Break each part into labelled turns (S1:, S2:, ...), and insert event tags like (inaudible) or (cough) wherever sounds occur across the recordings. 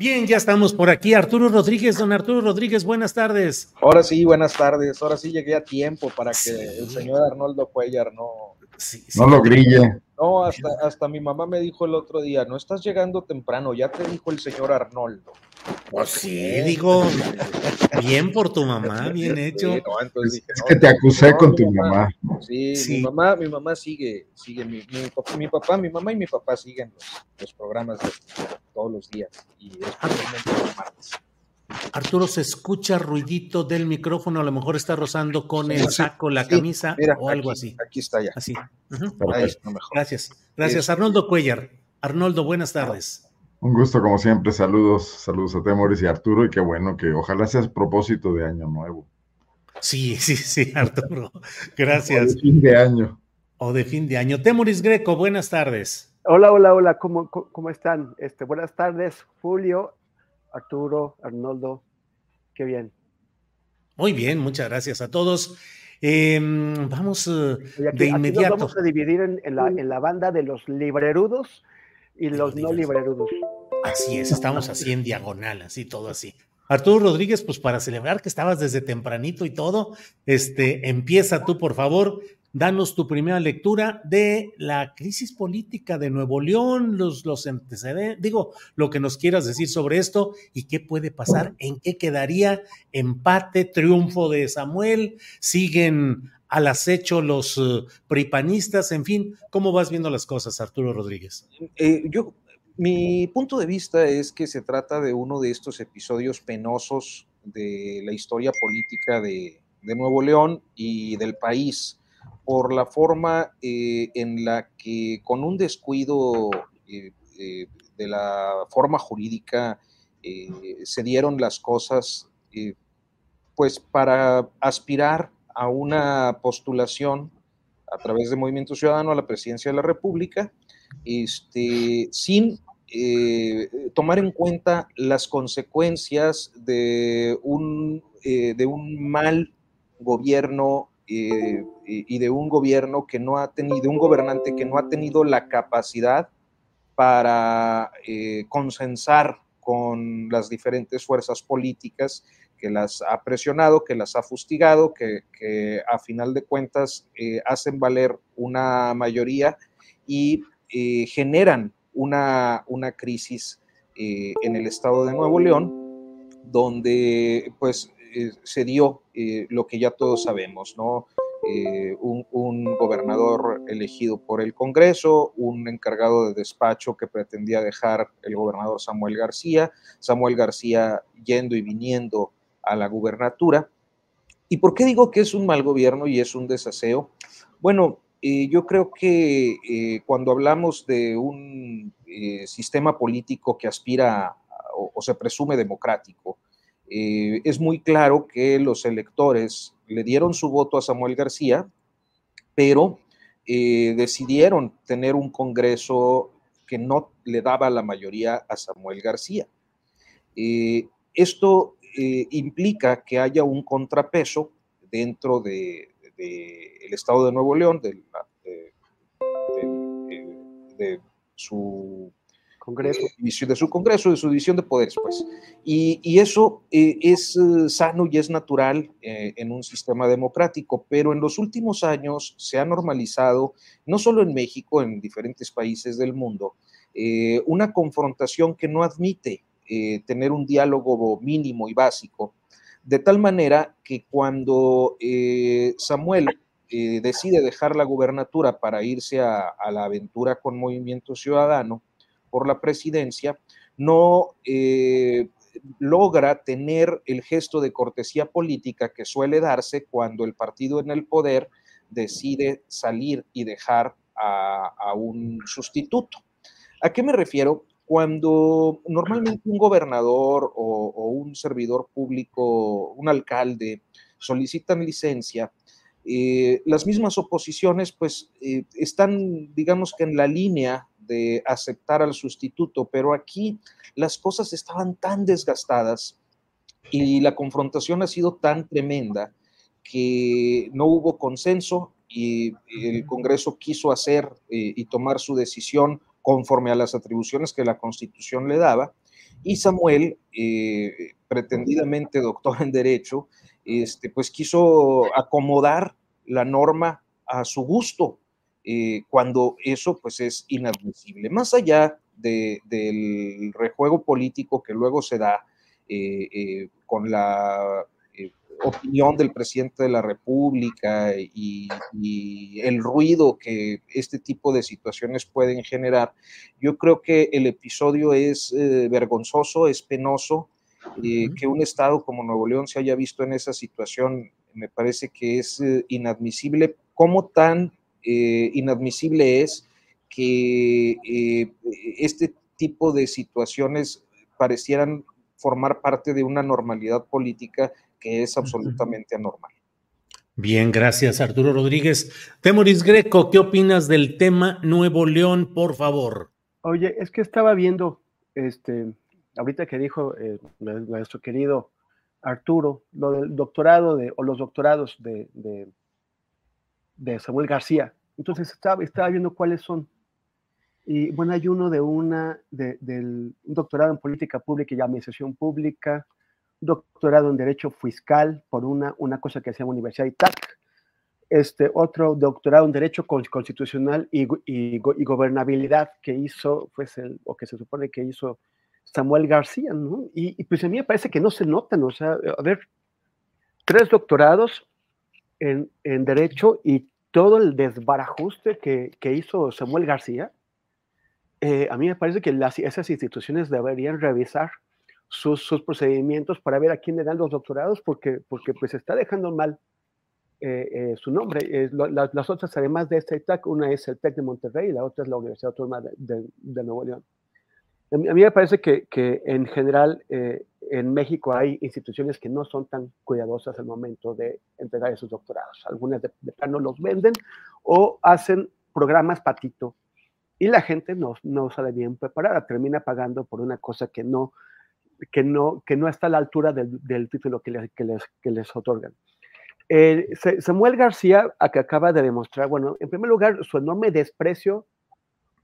S1: Bien, ya estamos por aquí. Arturo Rodríguez, don Arturo Rodríguez, buenas tardes.
S2: Ahora sí, buenas tardes. Ahora sí llegué a tiempo para que el señor Arnoldo Cuellar no,
S3: no lo grille.
S2: No, hasta, hasta mi mamá me dijo el otro día, no estás llegando temprano, ya te dijo el señor Arnoldo.
S1: Pues sí, digo, bien por tu mamá, bien hecho.
S3: es, que te acusé con tu mamá.
S2: Sí, mi mamá, mi mamá sigue, sigue, mi, mi, papá, mi mamá y mi papá siguen los, programas todos los días y especialmente los martes.
S1: Arturo, se escucha ruidito del micrófono, a lo mejor está rozando con el saco, la camisa o algo así.
S2: Aquí está ya.
S1: Así. Gracias. Gracias. Arnoldo Cuellar. Arnoldo, buenas tardes.
S3: Un gusto, como siempre. Saludos, saludos a Temoris y Arturo, y qué bueno que ojalá sea a propósito de año nuevo.
S1: Sí, sí, sí, (laughs) Arturo. Gracias.
S3: O de fin de año.
S1: O de fin de año. Temoris Greco, buenas tardes.
S4: Hola, hola, hola, ¿cómo, cómo están? Este, buenas tardes, Julio, Arturo, Arnoldo, qué bien.
S1: Muy bien, muchas gracias a todos. Em, vamos eh, de inmediato.
S4: vamos a dividir en, la, banda de los librerudos y los no librerudos.
S1: Así es, estamos así en diagonal, así todo así. Arturo Rodríguez, pues para celebrar que estabas desde tempranito y todo, este, empieza tú, por favor, danos tu primera lectura de la crisis política de Nuevo León, los, los antecedentes, digo, lo que nos quieras decir sobre esto y qué puede pasar, en qué quedaría empate, triunfo de Samuel, siguen al acecho los uh, pripanistas, en fin, ¿cómo vas viendo las cosas, Arturo Rodríguez?
S2: Eh, yo, mi punto de vista es que se trata de uno de estos episodios penosos de la historia política de Nuevo León y del país por la forma eh, en la que con un descuido eh, eh, de la forma jurídica se dieron las cosas, pues para aspirar a una postulación a través de Movimiento Ciudadano a la presidencia de la República, este, sin tomar en cuenta las consecuencias de un, de un mal gobierno eh, y de un gobierno que no ha tenido, un gobernante que no ha tenido la capacidad para eh, consensar con las diferentes fuerzas políticas que las ha presionado, que las ha fustigado, que, a final de cuentas eh, hacen valer una mayoría y generan una, una crisis en el estado de Nuevo León, donde pues eh, se dio eh, lo que ya todos sabemos, ¿no? Eh, un, gobernador elegido por el Congreso, un encargado de despacho que pretendía dejar el gobernador Samuel García, Samuel García yendo y viniendo a la gubernatura. ¿Y por qué digo que es un mal gobierno y es un desaseo? Bueno, yo creo que cuando hablamos de un sistema político que aspira o se presume democrático, eh, es muy claro que los electores le dieron su voto a Samuel García, pero eh, decidieron tener un Congreso que no le daba la mayoría a Samuel García. Eh, esto implica que haya un contrapeso dentro del Estado de Nuevo León, de, su
S4: Congreso.
S2: de su Congreso, de su división de poderes, pues. Y, eso eh, es eh, sano y es natural eh, en un sistema democrático, pero en los últimos años se ha normalizado, no solo en México, en diferentes países del mundo, una confrontación que no admite tener un diálogo mínimo y básico, de tal manera que cuando Samuel decide dejar la gubernatura para irse a la aventura con Movimiento Ciudadano, por la presidencia, no eh, logra tener el gesto de cortesía política que suele darse cuando el partido en el poder decide salir y dejar a, un sustituto. ¿A qué me refiero? Cuando normalmente un gobernador o, un servidor público, un alcalde, solicitan licencia, eh, las mismas oposiciones pues eh, están, digamos que en la línea de aceptar al sustituto, pero aquí las cosas estaban tan desgastadas y la confrontación ha sido tan tremenda que no hubo consenso y el Congreso quiso hacer eh, y tomar su decisión conforme a las atribuciones que la Constitución le daba. Y Samuel, eh, pretendidamente doctor en Derecho, este, pues quiso acomodar la norma a su gusto eh, cuando eso pues es inadmisible. Más allá del rejuego político que luego se da eh, eh, con la opinión del presidente de la República y, el ruido que este tipo de situaciones pueden generar, yo creo que el episodio es vergonzoso, es penoso. que un estado como Nuevo León se haya visto en esa situación me parece que es inadmisible. ¿Cómo tan eh, inadmisible es que eh, este tipo de situaciones parecieran formar parte de una normalidad política que es absolutamente anormal.
S1: Bien, gracias Arturo Rodríguez. Temoris Greco, ¿qué opinas del tema Nuevo León, por favor?
S4: Oye, es que estaba viendo, este, ahorita que dijo eh, nuestro querido Arturo, lo del doctorado de, o los doctorados de de Samuel García. Entonces estaba, estaba viendo cuáles son. Y bueno, hay uno de una, de, del un doctorado en política pública y administración pública, doctorado en derecho fiscal por una, una cosa que se llama Universidad ITAC, este, otro doctorado en derecho constitucional y, y, gobernabilidad que hizo, pues el, o que se supone que hizo Samuel García, ¿no? Y, y, pues a mí me parece que no se notan, o sea, a ver, tres doctorados en, en derecho y todo el desbarajuste que, que hizo Samuel García, eh, a mí me parece que las, esas instituciones deberían revisar sus, sus, procedimientos para ver a quién le dan los doctorados, porque, porque pues está dejando mal eh, eh, su nombre. las otras, además de este TEC, una es el TEC de Monterrey y la otra es la Universidad Autónoma de, de, Nuevo León. A mí, me parece que, que en general en México hay instituciones que no son tan cuidadosas al momento de entregar esos doctorados. Algunas de, plano los venden o hacen programas patito y la gente no, no sale bien preparada, termina pagando por una cosa que no, que no, que no está a la altura del, título que les, que les, otorgan. Eh, Samuel García, que acaba de demostrar, bueno, en primer lugar, su enorme desprecio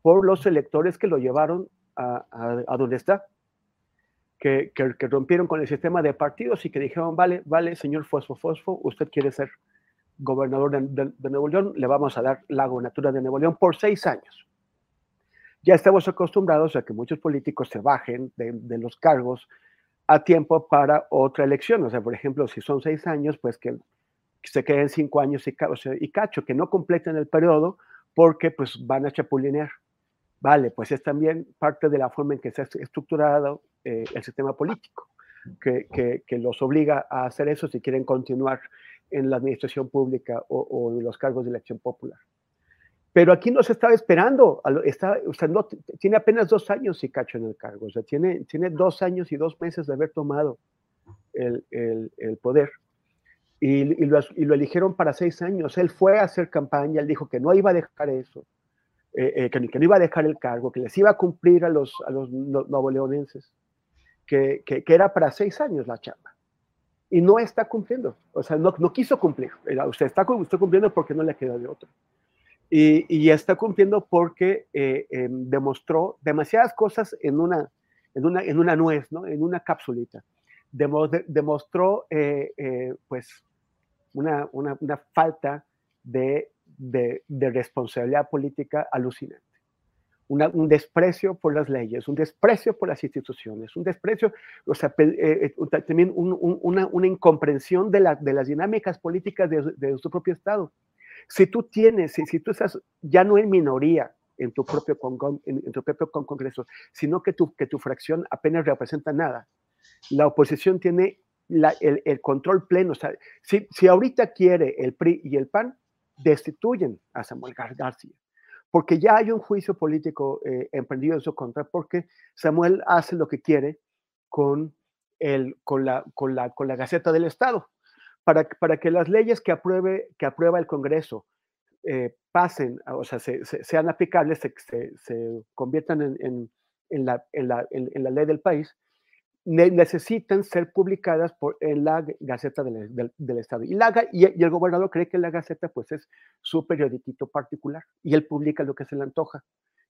S4: por los electores que lo llevaron a, a, a donde está que, rompieron con el sistema de partidos y que dijeron, vale, vale, señor Fosfo Fosfo, usted quiere ser gobernador de, Nuevo León, le vamos a dar la gobernatura de Nuevo León por seis años. Ya estamos acostumbrados a que muchos políticos se bajen de, los cargos a tiempo para otra elección. O sea, por ejemplo, si son seis años, pues que, se queden cinco años y, y cacho, que no completen el periodo porque pues van a chapulinear. Vale, pues es también parte de la forma en que se ha estructurado eh, el sistema político, que, que, los obliga a hacer eso si quieren continuar en la administración pública o, en los cargos de elección popular. Pero aquí no se estaba esperando, está, tiene apenas dos años y cacho en el cargo, o sea, tiene, tiene dos años y dos meses de haber tomado el, el, el poder. Y, y, lo, y, lo, eligieron para seis años. Él fue a hacer campaña, él dijo que no iba a dejar eso, eh, eh, que, no iba a dejar el cargo, que les iba a cumplir a los, a los novoleonenses, que, que, era para seis años la chamba. Y no está cumpliendo, o sea, no, no quiso cumplir. Usted está, cumpliendo porque no le queda de otro. Y, está cumpliendo porque eh, em, demostró demasiadas cosas en una, en una, en una nuez, ¿no? en una capsulita. demostró eh, eh, pues una, una, una falta de, de, de, responsabilidad política alucinante. un desprecio por las leyes, un desprecio por las instituciones, un desprecio, o sea, también una, una, incomprensión de, la, de, las dinámicas políticas de, de su propio Estado. Si tú tienes, si, si tú estás ya no en minoría en tu propio, en, tu propio congreso, sino que tu, que tu fracción apenas representa nada, la oposición tiene la, el, el, control pleno. O sea, si, si ahorita quiere el PRI y el PAN, destituyen a Samuel García porque ya hay un juicio político eh, emprendido en su contra, porque Samuel hace lo que quiere con, el, con, la, con, la, con la Gaceta del Estado para, que las leyes que, apruebe, que aprueba el Congreso eh, pasen, o sea, sean aplicables, se, conviertan en, la, ley del país, necesitan ser publicadas por, en la Gaceta del, Estado. Y, el gobernador cree que la Gaceta pues, es su periodiquito particular y él publica lo que se le antoja.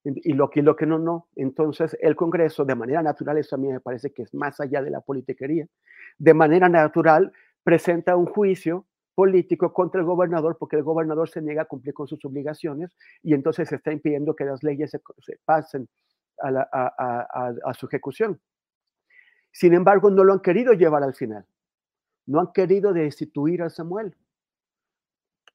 S4: Y lo que no, no. Entonces, el Congreso, de manera natural, eso a mí me parece que es más allá de la politiquería, de manera natural presenta un juicio político contra el gobernador porque el gobernador se niega a cumplir con sus obligaciones y entonces se está impidiendo que las leyes se, pasen a, su ejecución. Sin embargo, no lo han querido llevar al final. No han querido destituir a Samuel,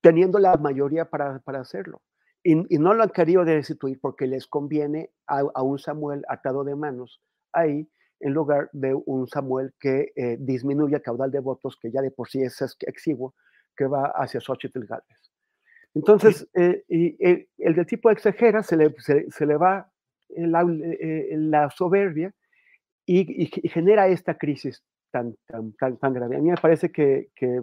S4: teniendo la mayoría para, hacerlo. Y, no lo han querido destituir porque les conviene a un Samuel atado de manos ahí en lugar de un Samuel que eh, disminuye el caudal de votos, que ya de por sí es exiguo, que va hacia Xochitl Gálvez. Entonces, eh, y, el del tipo exagera, se le, se, le va la, eh, la soberbia y, genera esta crisis tan, tan, tan, grave. A mí me parece que, que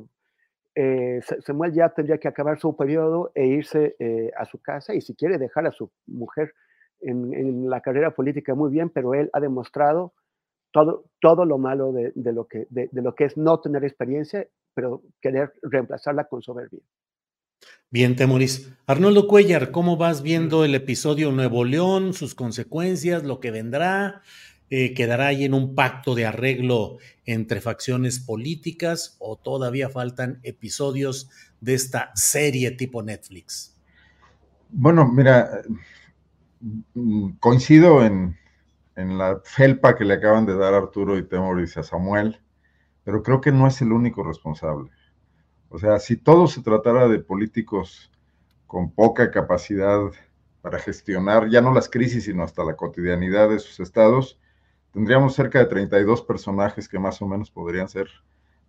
S4: Samuel ya tendría que acabar su periodo e irse a su casa y si quiere dejar a su mujer en, en, la carrera política muy bien, pero él ha demostrado todo, todo lo malo de, lo que, de, lo que es no tener experiencia, pero querer reemplazarla con soberbia.
S1: Bien, Temoris. Arnoldo Cuellar, ¿cómo vas viendo el episodio Nuevo León, sus consecuencias, lo que vendrá? Eh, ¿Quedará ahí en un pacto de arreglo entre facciones políticas o todavía faltan episodios de esta serie tipo Netflix?
S3: Bueno, mira, coincido en, la felpa que le acaban de dar Arturo y Temoris a Samuel, pero creo que no es el único responsable. O sea, si todo se tratara de políticos con poca capacidad para gestionar ya no las crisis, sino hasta la cotidianidad de sus estados, tendríamos cerca de 32 personajes que más o menos podrían ser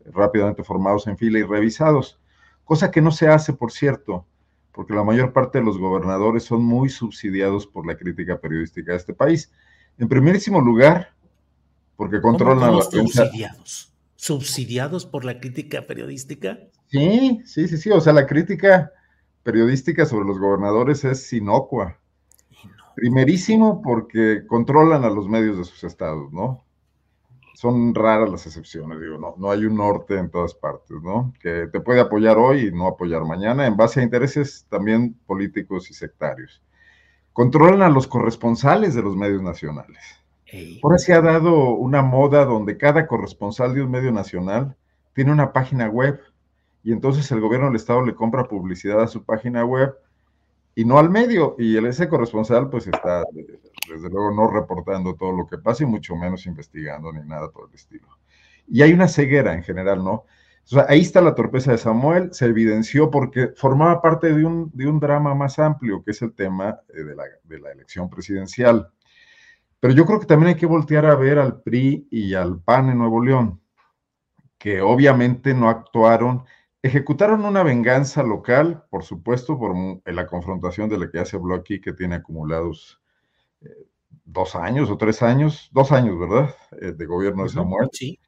S3: rápidamente formados en fila y revisados, cosa que no se hace, por cierto, porque la mayor parte de los gobernadores son muy subsidiados por la crítica periodística de este país. En primerísimo lugar, porque controlan
S1: los subsidiados. ¿Subsidiados por la crítica periodística?
S3: Sí, sí, sí, sí. O sea, la crítica periodística sobre los gobernadores es inocua. Primerísimo porque controlan a los medios de sus estados, ¿no? Son raras las excepciones, digo, no, no hay un norte en todas partes, ¿no? Que te puede apoyar hoy y no apoyar mañana en base a intereses también políticos y sectarios controlan a los corresponsales de los medios nacionales. Ahora se ha dado una moda donde cada corresponsal de un medio nacional tiene una página web y entonces el gobierno del estado le compra publicidad a su página web y no al medio. Y el, ese corresponsal pues está desde luego no reportando todo lo que pasa y mucho menos investigando ni nada por el estilo. Y hay una ceguera en general, ¿no? ahí está la torpeza de Samuel, se evidenció porque formaba parte de un, de un drama más amplio, que es el tema eh, de la, de la, elección presidencial. Pero yo creo que también hay que voltear a ver al PRI y al PAN en Nuevo León, que obviamente no actuaron, ejecutaron una venganza local, por supuesto, por la confrontación de la que ya se habló aquí, que tiene acumulados eh, dos años o tres años, dos años, ¿verdad? Eh, de gobierno de Samuel. Sí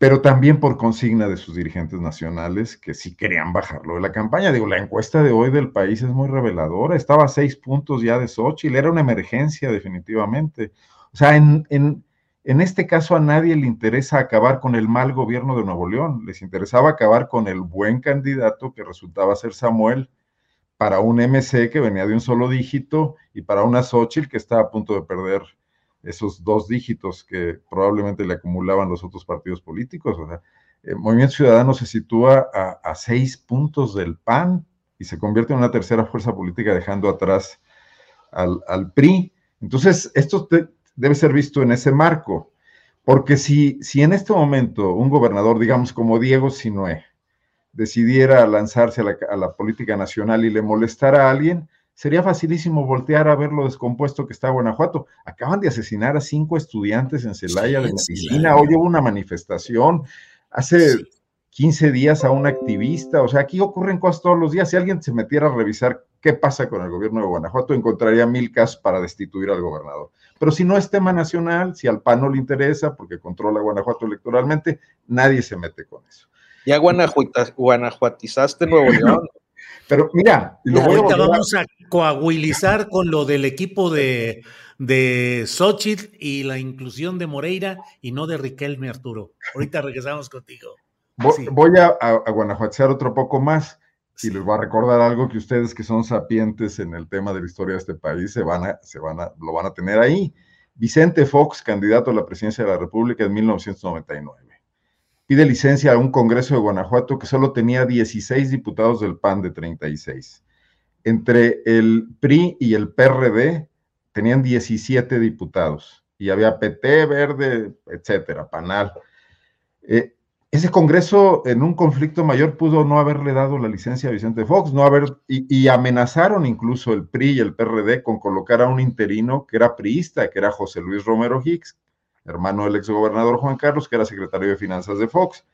S3: pero también por consigna de sus dirigentes nacionales que sí querían bajarlo de la campaña. Digo, la encuesta de hoy del país es muy reveladora, estaba a seis puntos ya de Xochitl, era una emergencia definitivamente. O sea, en, en, en este caso a nadie le interesa acabar con el mal gobierno de Nuevo León, les interesaba acabar con el buen candidato que resultaba ser Samuel, para un MC que venía de un solo dígito y para una Xochitl que está a punto de perder esos dos dígitos que probablemente le acumulaban los otros partidos políticos. O sea, el Movimiento Ciudadano se sitúa a, seis puntos del PAN y se convierte en una tercera fuerza política dejando atrás al, PRI. Entonces, esto debe ser visto en ese marco, porque si, si en este momento un gobernador, digamos como Diego Sinué, decidiera lanzarse a la, a la política nacional y le molestara a alguien, sería facilísimo voltear a ver lo descompuesto que está Guanajuato. Acaban de asesinar a cinco estudiantes en Celaya de medicina, hoy hubo una manifestación, hace 15 días a un activista, o sea, aquí ocurren cosas todos los días. Si alguien se metiera a revisar qué pasa con el gobierno de Guanajuato, encontraría mil casos para destituir al gobernador. Pero si no es tema nacional, si al PAN no le interesa, porque controla Guanajuato electoralmente, nadie se mete con eso.
S2: Ya guanajuatizaste Nuevo (laughs) León.
S3: Pero mira,
S1: ahorita vamos a coaguilizar con lo del equipo de, de Xochitl y la inclusión de Moreira y no de Riquelme Arturo. Ahorita regresamos contigo.
S3: Voy, a, a, otro poco más y les voy a recordar algo que ustedes que son sapientes en el tema de la historia de este país se van a, se van a, lo van a tener ahí. Vicente Fox, candidato a la presidencia de la República en 1999 pide licencia a un Congreso de Guanajuato que solo tenía 16 diputados del PAN de 36. Entre el PRI y el PRD tenían 17 diputados y había PT, Verde, etcétera, Panal. Eh, ese Congreso en un conflicto mayor pudo no haberle dado la licencia a Vicente Fox, no haber, y, amenazaron incluso el PRI y el PRD con colocar a un interino que era priista, que era José Luis Romero Hicks, hermano del exgobernador Juan Carlos, que era secretario de Finanzas de Fox.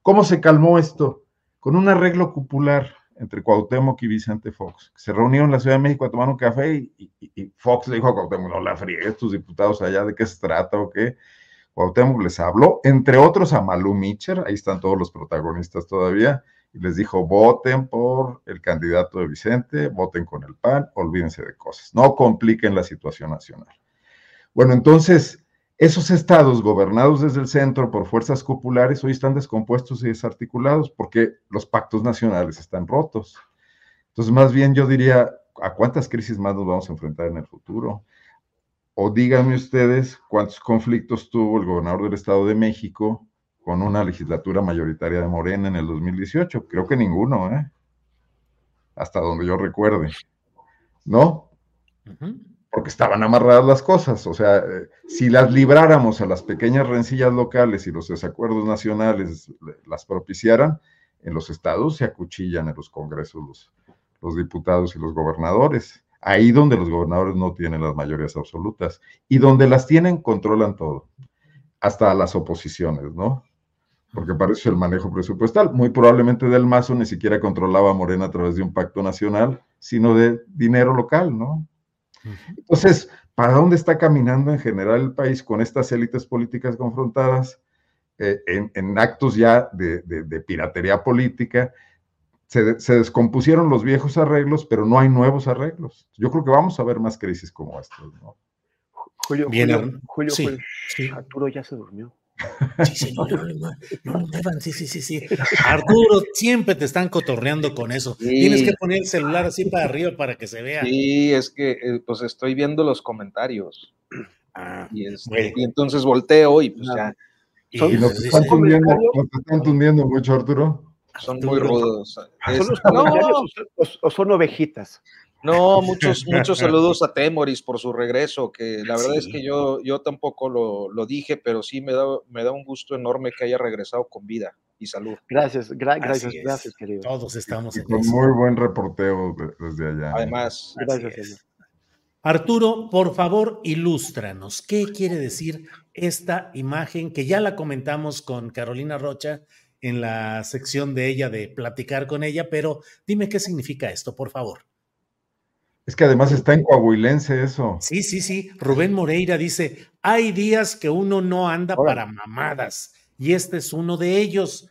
S3: ¿Cómo se calmó esto? Con un arreglo popular entre Cuauhtémoc y Vicente Fox. Se reunieron en la Ciudad de México a tomar un café y, Fox le dijo a Cuauhtémoc, no la friegues, tus diputados allá, ¿de qué se trata o qué? Cuauhtémoc les habló, entre otros a Malú Mitcher, ahí están todos los protagonistas todavía, y les dijo, voten por el candidato de Vicente, voten con el PAN, olvídense de cosas, no compliquen la situación nacional. Bueno, entonces, esos estados gobernados desde el centro por fuerzas populares hoy están descompuestos y desarticulados porque los pactos nacionales están rotos. Entonces, más bien yo diría, ¿a cuántas crisis más nos vamos a enfrentar en el futuro? O díganme ustedes cuántos conflictos tuvo el gobernador del Estado de México con una legislatura mayoritaria de Morena en el 2018. Creo que ninguno, ¿eh? Hasta donde yo recuerde. ¿No? porque estaban amarradas las cosas. O sea, eh, si las libráramos a las pequeñas rencillas locales y los desacuerdos nacionales las propiciaran, en los estados se acuchillan en los congresos los, los diputados y los gobernadores. Ahí donde los gobernadores no tienen las mayorías absolutas y donde las tienen, controlan todo, hasta las oposiciones, ¿no? Porque para eso el manejo presupuestal. Muy probablemente Del Mazo ni siquiera controlaba a Morena a través de un pacto nacional, sino de dinero local, ¿no? Entonces, ¿para dónde está caminando en general el país con estas élites políticas confrontadas eh, en, actos ya de, piratería política? Se, descompusieron los viejos arreglos, pero no hay nuevos arreglos. Yo creo que vamos a ver más crisis como estas, ¿no?
S4: Julio, Julio, Julio, Arturo ya se durmió.
S1: Sí, señor, no, no, sí, sí, sí, sí. Arturo, siempre te están cotorreando con eso. Tienes que poner el celular así para arriba para que se vea.
S2: Sí, es que eh, pues estoy viendo los comentarios. Ah, y, entonces volteo y pues ya.
S3: ¿Y nos están, tundiendo, mucho, Arturo?
S2: Son muy rudos.
S4: ¿Son los comentarios o son ovejitas?
S2: No, muchos, muchos saludos a Temoris por su regreso, que la verdad es que yo, yo tampoco lo, dije, pero sí me da, me da un gusto enorme que haya regresado con vida y salud.
S4: Gracias, gracias, gracias, querido.
S1: Todos estamos
S3: en Con muy buen reporteo desde allá.
S2: Además,
S4: gracias,
S1: Arturo, por favor, ilústranos. ¿Qué quiere decir esta imagen que ya la comentamos con Carolina Rocha en la sección de ella de platicar con ella, pero dime qué significa esto, por favor.
S3: Es que además está en coahuilense eso.
S1: Sí, sí, sí. Rubén Moreira dice, hay días que uno no anda para mamadas y este es uno de ellos.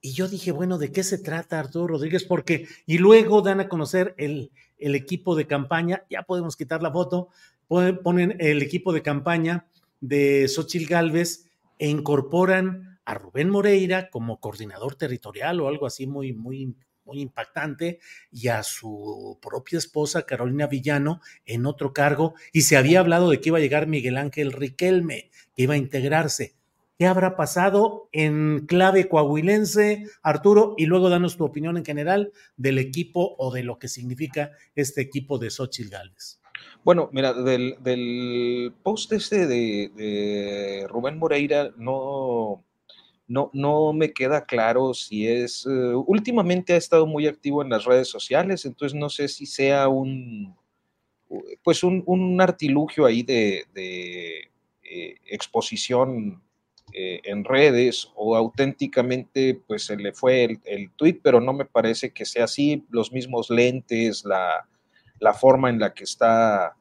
S1: Y yo dije, bueno, ¿de qué se trata Arturo Rodríguez? Porque, y luego dan a conocer el, el equipo de campaña, ya podemos quitar la foto, ponen el equipo de campaña de Xochil Gálvez e incorporan a Rubén Moreira como coordinador territorial o algo así muy, muy muy impactante, y a su propia esposa, Carolina Villano, en otro cargo, y se había hablado de que iba a llegar Miguel Ángel Riquelme, que iba a integrarse. ¿Qué habrá pasado en clave coahuilense, Arturo? Y luego danos tu opinión en general del equipo o de lo que significa este equipo de Xochitl Gálvez.
S2: Bueno, mira, del, post este de, Rubén Moreira no, no, no me queda claro si es... Eh, últimamente ha estado muy activo en las redes sociales, entonces no sé si sea un... pues un, artilugio ahí de, eh, exposición eh, en redes o auténticamente pues se le fue el, el tweet, pero no me parece que sea así, los mismos lentes, la, la forma en la que está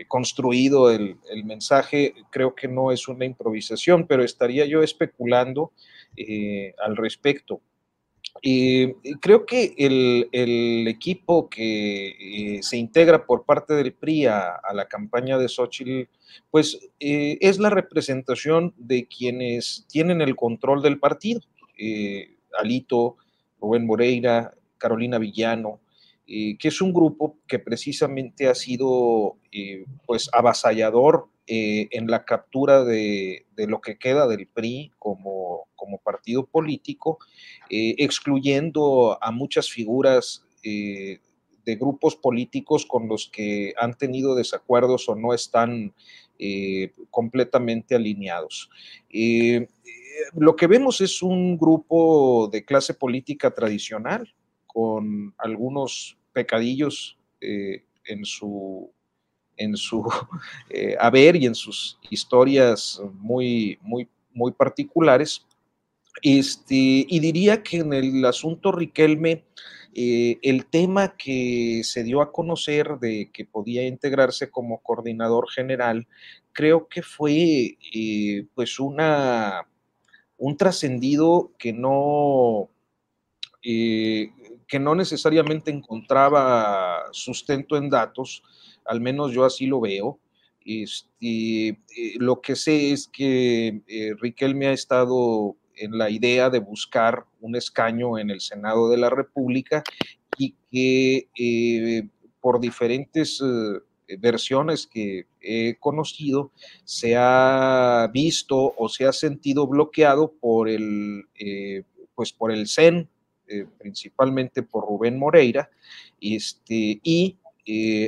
S2: eh, construido el, mensaje, creo que no es una improvisación, pero estaría yo especulando al respecto. creo que el, equipo que se integra por parte del PRI a, la campaña de Xochitl pues eh, es la representación de quienes tienen el control del partido. Eh, Alito, Rubén Moreira, Carolina Villano, eh, que es un grupo que precisamente ha sido pues avasallador en la captura de, lo que queda del PRI como, como partido político, excluyendo a muchas figuras de grupos políticos con los que han tenido desacuerdos o no están eh, completamente alineados. Eh, lo que vemos es un grupo de clase política tradicional con algunos pecadillos eh, en su en su (laughs) haber y en sus historias muy, muy, muy particulares. Este, y diría que en el asunto Riquelme, el tema que se dio a conocer de que podía integrarse como coordinador general, creo que fue eh, pues una, un trascendido que no, eh, que no necesariamente encontraba sustento en datos, al menos yo así lo veo. Este, eh, lo que sé es que Riquelme ha estado en la idea de buscar un escaño en el Senado de la República y que eh, por diferentes eh, versiones que he conocido se ha visto o se ha sentido bloqueado por el, eh, pues por el principalmente por Rubén Moreira, este, y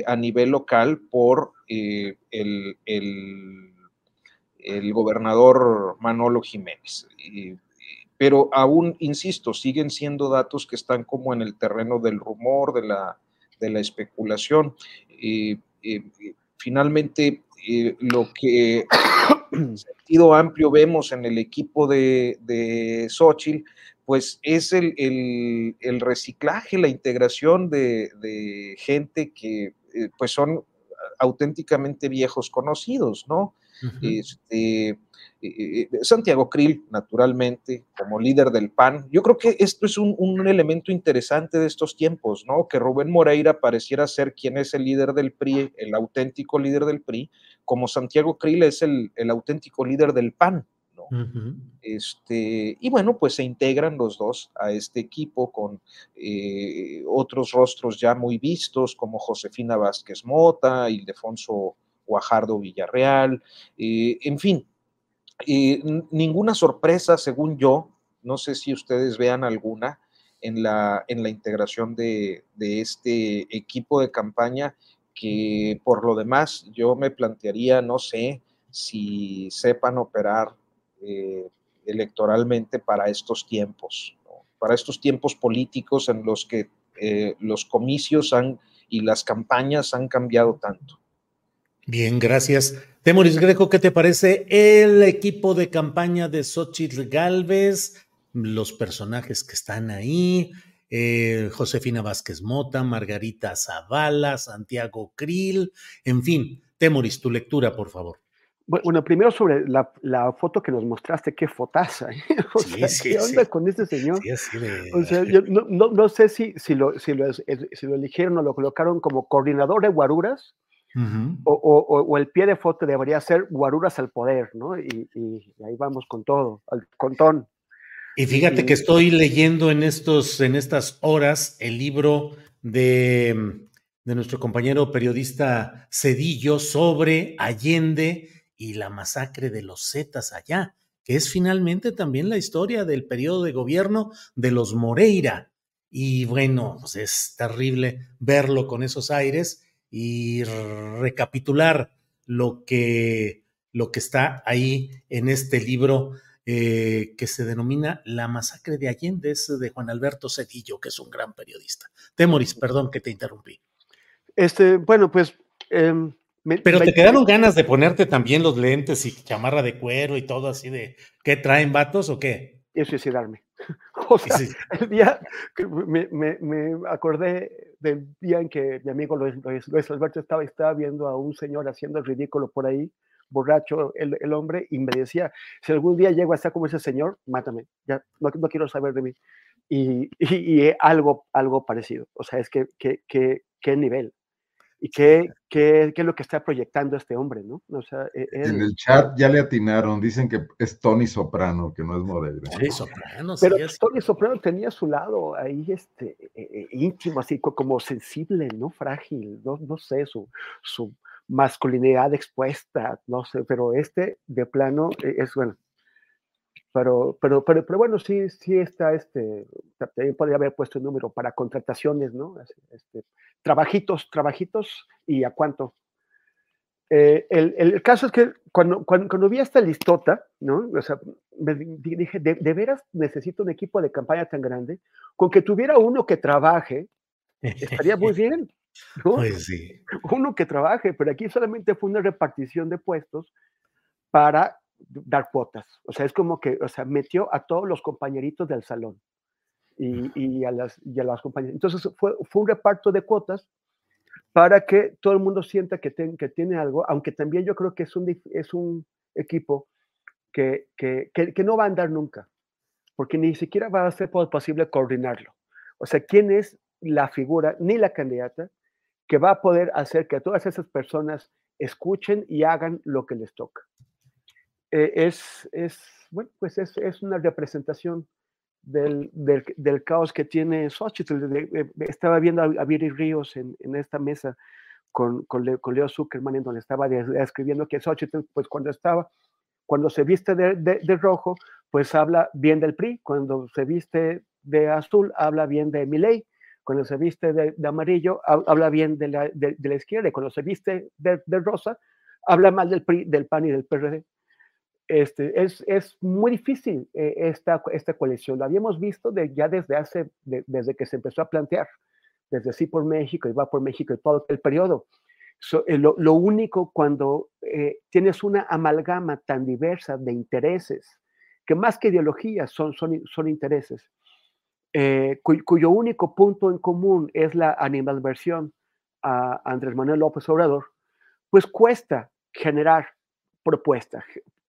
S2: a nivel local por el, el el gobernador Manolo Jiménez. pero aún, insisto, siguen siendo datos que están como en el terreno del rumor, de la, de la especulación. finalmente, eh, lo que sentido amplio vemos en el equipo de, de Xochitl, pues es el, reciclaje, la integración de, gente que eh, pues son auténticamente viejos conocidos, ¿no? este, eh, Santiago Krill, naturalmente, como líder del PAN. Yo creo que esto es un, elemento interesante de estos tiempos, ¿no? Que Rubén Moreira pareciera ser quien es el líder del PRI, el auténtico líder del PRI, como Santiago Krill es el, auténtico líder del PAN. ¿no? este, y bueno, pues se integran los dos a este equipo con eh, otros rostros ya muy vistos como Josefina Vázquez Mota, Ildefonso Guajardo Villarreal, eh, en fin, eh, ninguna sorpresa, según yo, no sé si ustedes vean alguna en la, en la integración de, este equipo de campaña, que por lo demás yo me plantearía, no sé, si sepan operar eh, electoralmente para estos tiempos, para estos tiempos políticos en los que los comicios han, y las campañas han cambiado tanto.
S1: Bien, gracias. Temoris Greco, ¿qué te parece el equipo de campaña de Xochitl Galvez? Los personajes que están ahí, eh, Josefina Vázquez Mota, Margarita Zavala, Santiago Krill, en fin. Temoris, tu lectura, por favor.
S4: Bueno, primero sobre la, foto que nos mostraste, qué fotaza. ¿eh? (laughs) ¿Qué onda con este señor? O sea, yo no, sé si, si, lo, si, lo, si lo eligieron o lo colocaron como coordinador de guaruras o, el pie de foto debería ser guaruras al poder, ¿no? Y, ahí vamos con todo, al contón.
S1: Y fíjate que estoy leyendo en, estos, en estas horas el libro de, de nuestro compañero periodista Cedillo sobre Allende y la masacre de los Zetas allá, que es finalmente también la historia del periodo de gobierno de los Moreira. Y bueno, pues es terrible verlo con esos aires y recapitular lo que, lo que está ahí en este libro eh, que se denomina La masacre de Allende, es de Juan Alberto Cedillo, que es un gran periodista. Temoris, perdón que te interrumpí.
S4: Este, bueno, pues
S1: em, pero te quedaron ganas de ponerte también los lentes y chamarra de cuero y todo así de ¿qué traen vatos o qué?
S4: Y suicidarme. (laughs) O sea, el día que me, me, acordé del día en que mi amigo Luis, Luis, Alberto estaba, estaba viendo a un señor haciendo el ridículo por ahí, borracho el, el, hombre, y me decía, si algún día llego a estar como ese señor, mátame, ya no, no quiero saber de mí. Y, (laughs) y, y, algo, algo parecido. O sea, es que, qué nivel y qué, qué, qué, es lo que está proyectando este hombre, ¿no? O sea,
S3: e, En el chat ya le atinaron, dicen que es Tony Soprano, que no es Moreira.
S4: Tony Soprano, Pero Tony Soprano tenía su lado ahí este, e, e, íntimo, así como sensible, ¿no? Frágil, no, no sé, su, su masculinidad expuesta, no sé, pero este de plano es, bueno, pero, pero, pero, pero bueno, sí, sí está este, también podría haber puesto el número para contrataciones, ¿no? Este, trabajitos, trabajitos y a cuánto. Eh, el, el, caso es que cuando, cuando, cuando, vi esta listota, ¿no? O sea, me dije, de, de, veras necesito un equipo de campaña tan grande? Con que tuviera uno que trabaje, estaría muy (laughs) bien, ¿no?
S1: Pues sí. (laughs)
S4: Uno que trabaje, pero aquí solamente fue una repartición de puestos para dar cuotas. O sea, es como que, o sea, metió a todos los compañeritos del salón y, y, a, las, y a las compañeras. Entonces fue, fue un reparto de cuotas para que todo el mundo sienta que, que tiene algo, aunque también yo creo que es un, es un equipo que, que, que, no va a andar nunca, porque ni siquiera va a ser posible coordinarlo. O sea, ¿quién es la figura, ni la candidata, que va a poder hacer que todas esas personas escuchen y hagan lo que les toca? Eh, es, es, bueno, pues es, es una representación del, del, caos que tiene Xochitl. Estaba viendo a, Viri Ríos en, en, esta mesa con, con, Leo, Zuckerman, en donde estaba escribiendo que Xochitl, pues cuando estaba, cuando se viste de, de, de, rojo, pues habla bien del PRI, cuando se viste de azul, habla bien de Milei, cuando se viste de, amarillo, habla bien de la, de, la izquierda, y cuando se viste de, rosa, habla mal del PRI, del PAN y del PRD este, es, es, muy difícil eh, esta, esta coalición. Lo habíamos visto de, ya desde hace, de, desde que se empezó a plantear, desde Sí por México y Va por México y todo el periodo. So, eh, lo, lo, único cuando eh, tienes una amalgama tan diversa de intereses, que más que ideologías son, son, son intereses, eh, cuyo, cuyo único punto en común es la animalversión a Andrés Manuel López Obrador, pues cuesta generar propuestas,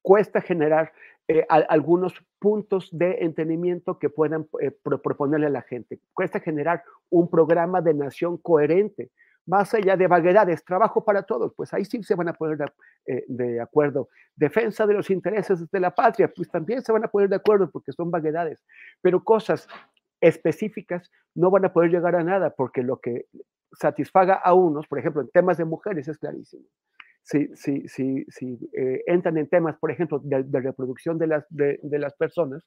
S4: cuesta generar eh, algunos puntos de entendimiento que puedan eh, pro, proponerle a la gente. Cuesta generar un programa de nación coherente, más allá de vaguedades, trabajo para todos, pues ahí sí se van a poner de, eh, de, acuerdo. Defensa de los intereses de la patria, pues también se van a poner de acuerdo porque son vaguedades, pero cosas específicas no van a poder llegar a nada porque lo que satisfaga a unos, por ejemplo, en temas de mujeres es clarísimo si, si, si, si eh, entran en temas, por ejemplo, de, reproducción de las, de, las personas,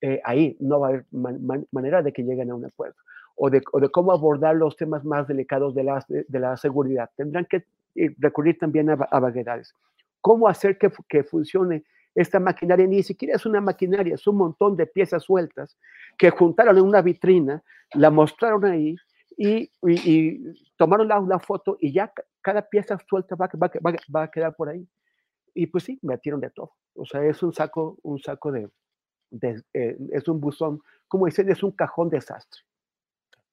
S4: eh, ahí no va a haber man, man, manera de que lleguen a un acuerdo. O de, o de, cómo abordar los temas más delicados de la, de, la seguridad. Tendrán que eh, recurrir también a, a vaguedades. ¿Cómo hacer que, que funcione esta maquinaria? Ni siquiera es una maquinaria, es un montón de piezas sueltas que juntaron en una vitrina, la mostraron ahí y, y, y tomaron la, la, foto y ya cada pieza suelta va, va, va, va, a quedar por ahí. Y pues sí, metieron de todo. O sea, es un saco, un saco de, de eh, es un buzón, como dicen, es un cajón desastre.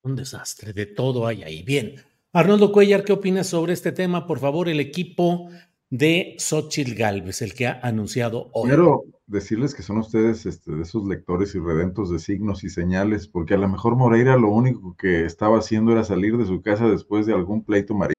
S1: Un desastre, de todo hay ahí. Bien. Arnoldo Cuellar, ¿qué opinas sobre este tema? Por favor, el equipo de Xochitl Galvez, el que ha anunciado hoy.
S3: Quiero decirles que son ustedes este, de esos lectores y redentos de signos y señales, porque a lo mejor Moreira lo único que estaba haciendo era salir de su casa después de algún pleito marítimo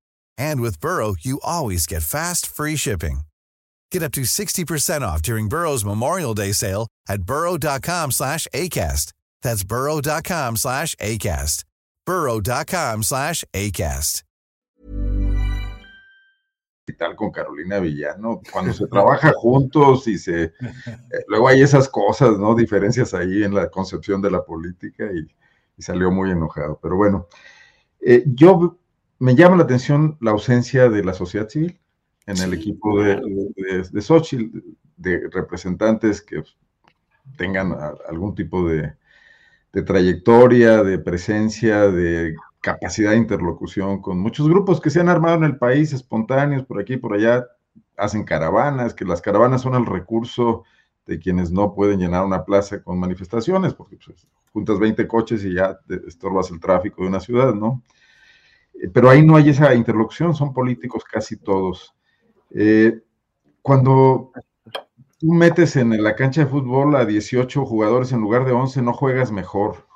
S5: And with Burrow, you always get fast, free shipping. Get up to 60% off during Burrow's Memorial Day sale at burrow.com slash ACAST. That's burrow.com slash ACAST. burrow.com slash ACAST.
S3: Y tal con Carolina Villano, cuando se (laughs) trabaja juntos y se... Eh, luego hay esas cosas, ¿no? Diferencias ahí en la concepción de la política y, y salió muy enojado. Pero bueno, eh, yo me llama la atención la ausencia de la sociedad civil en el equipo de, de, de Xochitl, de representantes que tengan algún tipo de, de, trayectoria, de presencia, de capacidad de interlocución con muchos grupos que se han armado en el país, espontáneos, por aquí y por allá, hacen caravanas, que las caravanas son el recurso de quienes no pueden llenar una plaza con manifestaciones, porque pues, juntas 20 coches y ya estorbas el tráfico de una ciudad, ¿no? Pero ahí no hay esa interlocución, son políticos casi todos. Eh, cuando tú metes en la cancha de fútbol a 18 jugadores en lugar de 11, no juegas mejor.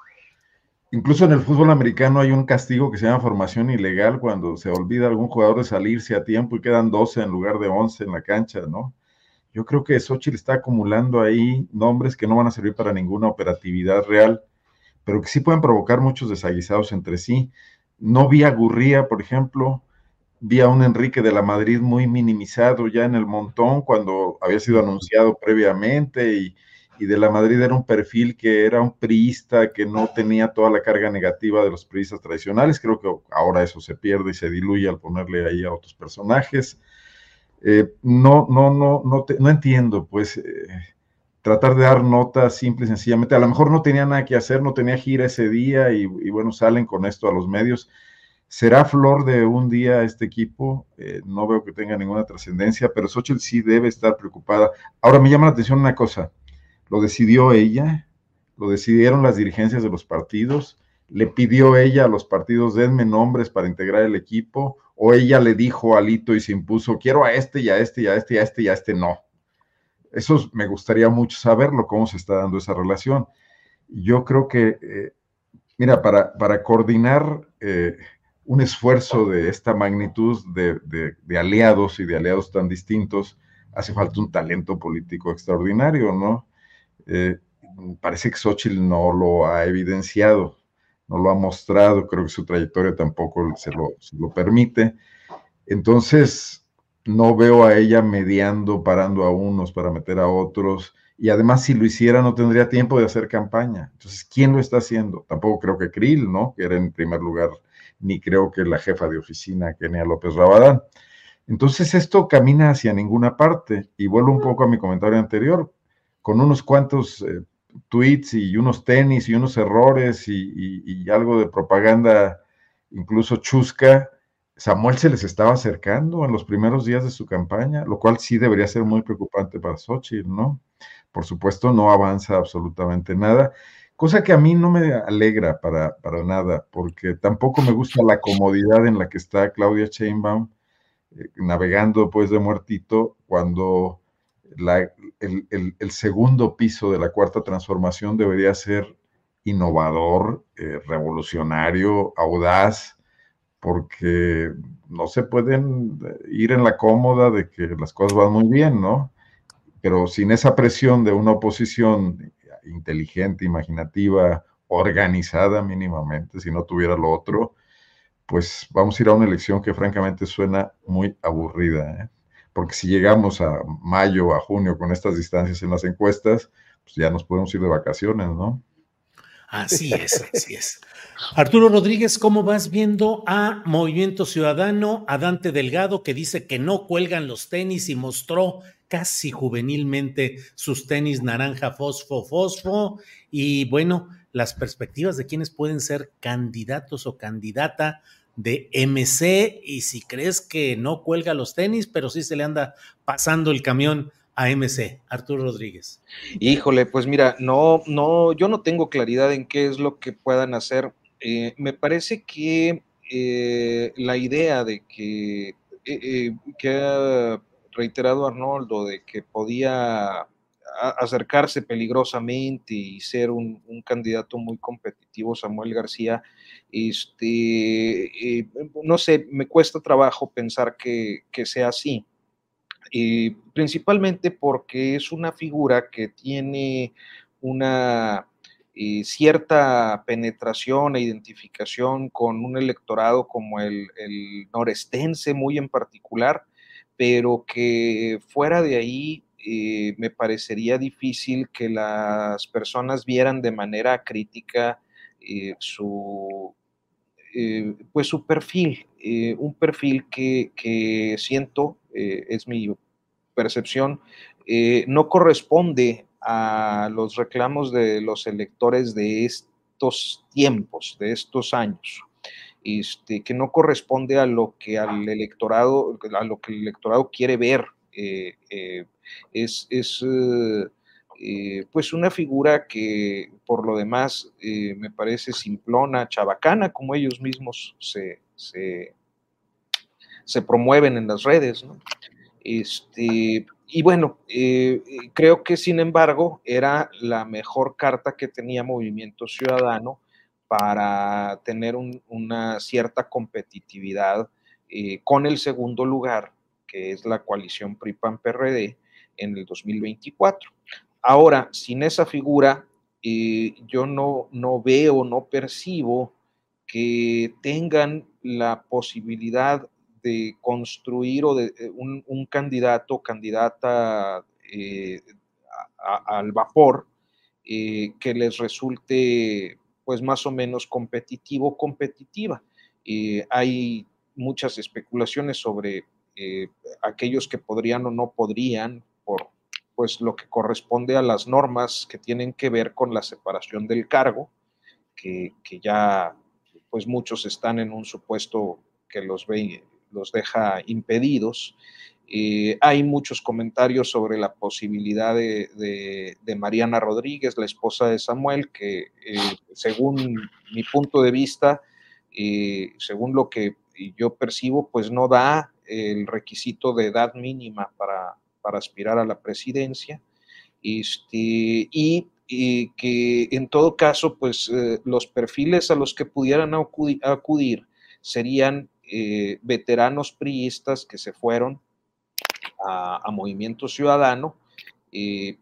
S3: Incluso en el fútbol americano hay un castigo que se llama formación ilegal cuando se olvida algún jugador de salirse a tiempo y quedan 12 en lugar de 11 en la cancha, ¿no? Yo creo que Xochitl está acumulando ahí nombres que no van a servir para ninguna operatividad real, pero que sí pueden provocar muchos desaguisados entre sí. No vi a Gurría, por ejemplo, vi a un Enrique de la Madrid muy minimizado ya en el montón cuando había sido anunciado previamente y, y, de la Madrid era un perfil que era un priista que no tenía toda la carga negativa de los priistas tradicionales. Creo que ahora eso se pierde y se diluye al ponerle ahí a otros personajes. Eh, no, no, no, no, te, no entiendo, pues. Eh, tratar de dar notas simple y sencillamente. A lo mejor no tenía nada que hacer, no tenía gira ese día y, bueno, salen con esto a los medios. ¿Será flor de un día este equipo? Eh, no veo que tenga ninguna trascendencia, pero Xochitl sí debe estar preocupada. Ahora me llama la atención una cosa, lo decidió ella, lo decidieron las dirigencias de los partidos, le pidió ella a los partidos, denme nombres para integrar el equipo, o ella le dijo a Lito y se impuso, quiero a este y a este y a este y a este y a este no. Eso me gustaría mucho saberlo, cómo se está dando esa relación. Yo creo que, eh, mira, para, para coordinar eh, un esfuerzo de esta magnitud de, de, aliados y de aliados tan distintos, hace falta un talento político extraordinario, ¿no? Eh, parece que Xochitl no lo ha evidenciado, no lo ha mostrado, creo que su trayectoria tampoco se lo permite. Entonces, no veo a ella mediando, parando a unos para meter a otros. Y además, si lo hiciera, no tendría tiempo de hacer campaña. Entonces, ¿quién lo está haciendo? Tampoco creo que Krill, ¿no? Que era en primer lugar, ni creo que la jefa de oficina, Kenia López Rabadán. Entonces, esto camina hacia ninguna parte. Y vuelvo un poco a mi comentario anterior, con unos cuantos eh, tweets y unos tenis y unos errores y, algo de propaganda, incluso chusca, Samuel se les estaba acercando en los primeros días de su campaña, lo cual sí debería ser muy preocupante para Xochitl, ¿no? Por supuesto, no avanza absolutamente nada, cosa que a mí no me alegra para, para nada, porque tampoco me gusta la comodidad en la que está Claudia Sheinbaum eh, navegando pues de muertito cuando la, el, el, segundo piso de la cuarta transformación debería ser innovador, eh, revolucionario, audaz, porque no se pueden ir en la cómoda de que las cosas van muy bien, ¿no? Pero sin esa presión de una oposición inteligente, imaginativa, organizada mínimamente, si no tuviera lo otro, pues vamos a ir a una elección que francamente suena muy aburrida, ¿eh? porque si llegamos a mayo, a junio con estas distancias en las encuestas, pues ya nos podemos ir de vacaciones, ¿no?
S1: Así es, así es. Arturo Rodríguez, ¿cómo vas viendo a Movimiento Ciudadano, a Dante Delgado, que dice que no cuelgan los tenis y mostró casi juvenilmente sus tenis naranja fosfo fosfo? Y bueno, las perspectivas de quienes pueden ser candidatos o candidata de MC y si crees que no cuelga los tenis, pero sí se le anda pasando el camión a MC, Arturo Rodríguez.
S2: Híjole, pues mira, no, no, yo no tengo claridad en qué es lo que puedan hacer. Eh, me parece que eh, la idea de que, eh, que ha reiterado Arnoldo, de que podía acercarse peligrosamente y ser un, candidato muy competitivo, Samuel García, este, eh, no sé, me cuesta trabajo pensar que, sea así. Principalmente porque es una figura que tiene una eh, cierta penetración e identificación con un electorado como el, el norestense muy en particular, pero que fuera de ahí eh, me parecería difícil que las personas vieran de manera crítica eh, su, eh, pues su perfil, un perfil que, siento, es mi percepción, no corresponde a los reclamos de los electores de estos tiempos, de estos años. Este, que no corresponde a lo que al electorado, a lo que el electorado quiere ver es, eh, eh, pues una figura que por lo demás eh, me parece simplona, chabacana, como ellos mismos se, promueven en las redes. Este, y bueno, creo que sin embargo era la mejor carta que tenía Movimiento Ciudadano para tener una cierta competitividad con el segundo lugar, que es la coalición PRI-PAN-PRD, en el 2024. Ahora, sin esa figura, eh, yo no, no veo, no percibo que tengan la posibilidad construir o de eh, un, candidato candidata eh, al vapor que les resulte pues más o menos competitivo, competitiva. hay muchas especulaciones sobre aquellos que podrían o no podrían por pues lo que corresponde a las normas que tienen que ver con la separación del cargo, que, ya pues muchos están en un supuesto que los, ve, los deja impedidos. Eh, hay muchos comentarios sobre la posibilidad de, Mariana Rodríguez, la esposa de Samuel, que eh, según mi punto de vista, eh, según lo que yo percibo, pues no da el requisito de edad mínima para, para aspirar a la presidencia. Este, y, que en todo caso, pues los perfiles a los que pudieran acudir, serían eh, veteranos priistas que se fueron a, Movimiento Ciudadano, eh,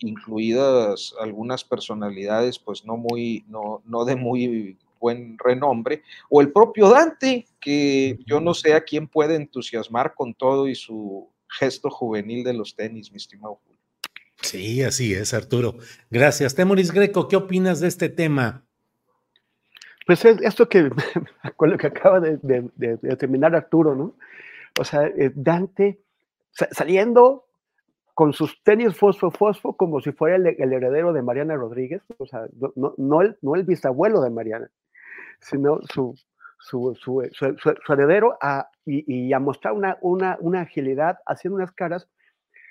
S2: incluidas algunas personalidades, pues no muy, no, no de muy buen renombre, o el propio Dante, que yo no sé a quién puede entusiasmar con todo y su gesto juvenil de los tenis, mi estimado Julio.
S1: Sí, así es, Arturo. Gracias. Temoris Greco, ¿qué opinas de este tema?
S4: Pues es esto que, (laughs) con lo que acaba de, terminar Arturo, ¿no? O sea, eh, Dante saliendo con sus tenis fosfo fosfo como si fuera el, heredero de Mariana Rodríguez, o sea, no, no, el, no el bisabuelo de Mariana, sino su, su, su, su, heredero a, y, a mostrar una, una, una, agilidad, haciendo unas caras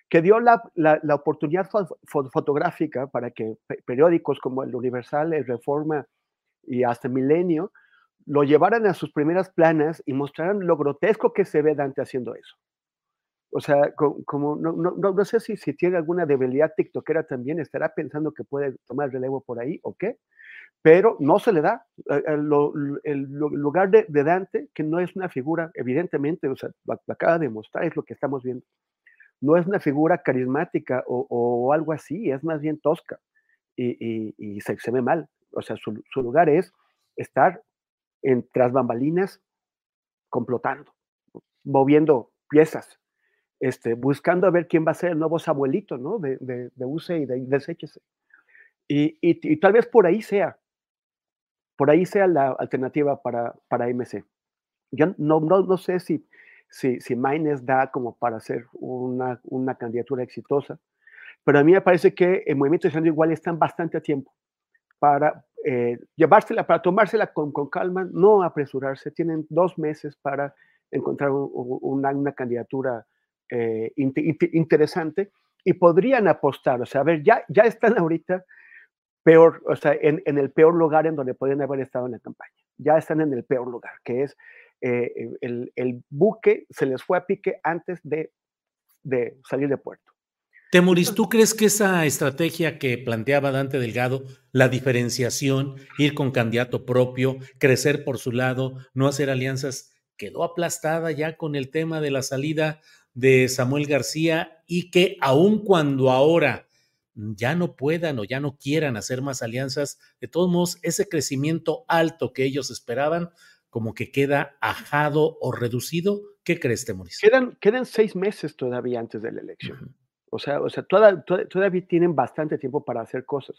S4: que dio la, la, la oportunidad fotográfica para que periódicos como el Universal, el Reforma y hasta Milenio lo llevaran a sus primeras planas y mostraran lo grotesco que se ve Dante haciendo eso. O sea, como, no, no, no, sé si, si tiene alguna debilidad tiktokera también, estará pensando que puede tomar relevo por ahí o qué, pero no se le da eh, el, lugar de, Dante, que no es una figura, evidentemente, o sea, lo, acaba de mostrar, es lo que estamos viendo. No es una figura carismática o, algo así, es más bien tosca y, se, se, ve mal. O sea, su, lugar es estar en, tras bambalinas complotando, moviendo piezas, este, buscando a ver quién va a ser el nuevo Samuelito, ¿no? De, de, de UCE y de, de y, y, tal vez por ahí sea, por ahí sea la alternativa para, para MC. Yo no, no, no sé si, si, si Maynes da como para hacer una, una candidatura exitosa, pero a mí me parece que el movimiento de igual están bastante a tiempo para eh, llevársela, para tomársela con, con, calma, no apresurarse. Tienen dos meses para encontrar una, una, candidatura eh, interesante y podrían apostar, o sea, a ver, ya, ya están ahorita peor, o sea, en, en, el peor lugar en donde podrían haber estado en la campaña. Ya están en el peor lugar, que es eh, el, el, buque se les fue a pique antes de, de salir de puerto.
S1: Temuris, ¿tú crees que esa estrategia que planteaba Dante Delgado, la diferenciación, ir con candidato propio, crecer por su lado, no hacer alianzas, quedó aplastada ya con el tema de la salida de Samuel García y que aun cuando ahora ya no puedan o ya no quieran hacer más alianzas, de todos modos, ese crecimiento alto que ellos esperaban, como que queda ajado o reducido. ¿Qué crees, Temuris?
S4: Quedan, quedan seis meses todavía antes de la elección. Uh -huh. O sea, o sea toda, toda, todavía tienen bastante tiempo para hacer cosas.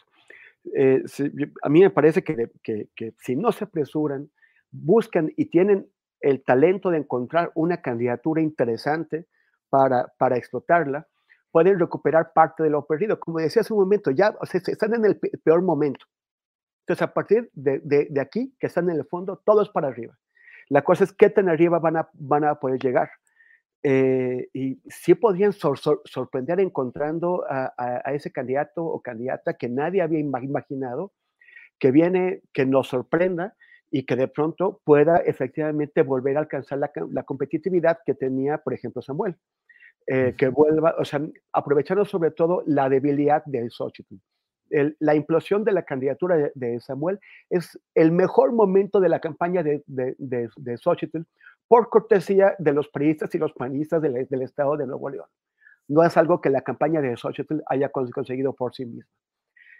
S4: Eh, si, a mí me parece que, que, que, si no se apresuran, buscan y tienen el talento de encontrar una candidatura interesante para, para explotarla, pueden recuperar parte de lo perdido. Como decía hace un momento, ya o sea, están en el peor momento. Entonces, a partir de, de, de, aquí, que están en el fondo, todo es para arriba. La cosa es qué tan arriba van a, van a poder llegar. Eh, y sí podrían sor, sor, sorprender encontrando a, a, a, ese candidato o candidata que nadie había imaginado, que viene, que nos sorprenda y que de pronto pueda efectivamente volver a alcanzar la, la competitividad que tenía, por ejemplo, Samuel. Eh, que vuelva, o sea, aprovechando sobre todo la debilidad de Xochitl. El, la implosión de la candidatura de, de, Samuel es el mejor momento de la campaña de, de, de, de Xochitl por cortesía de los periodistas y los panistas del, del, estado de Nuevo León. No es algo que la campaña de Xochitl haya conseguido por sí misma.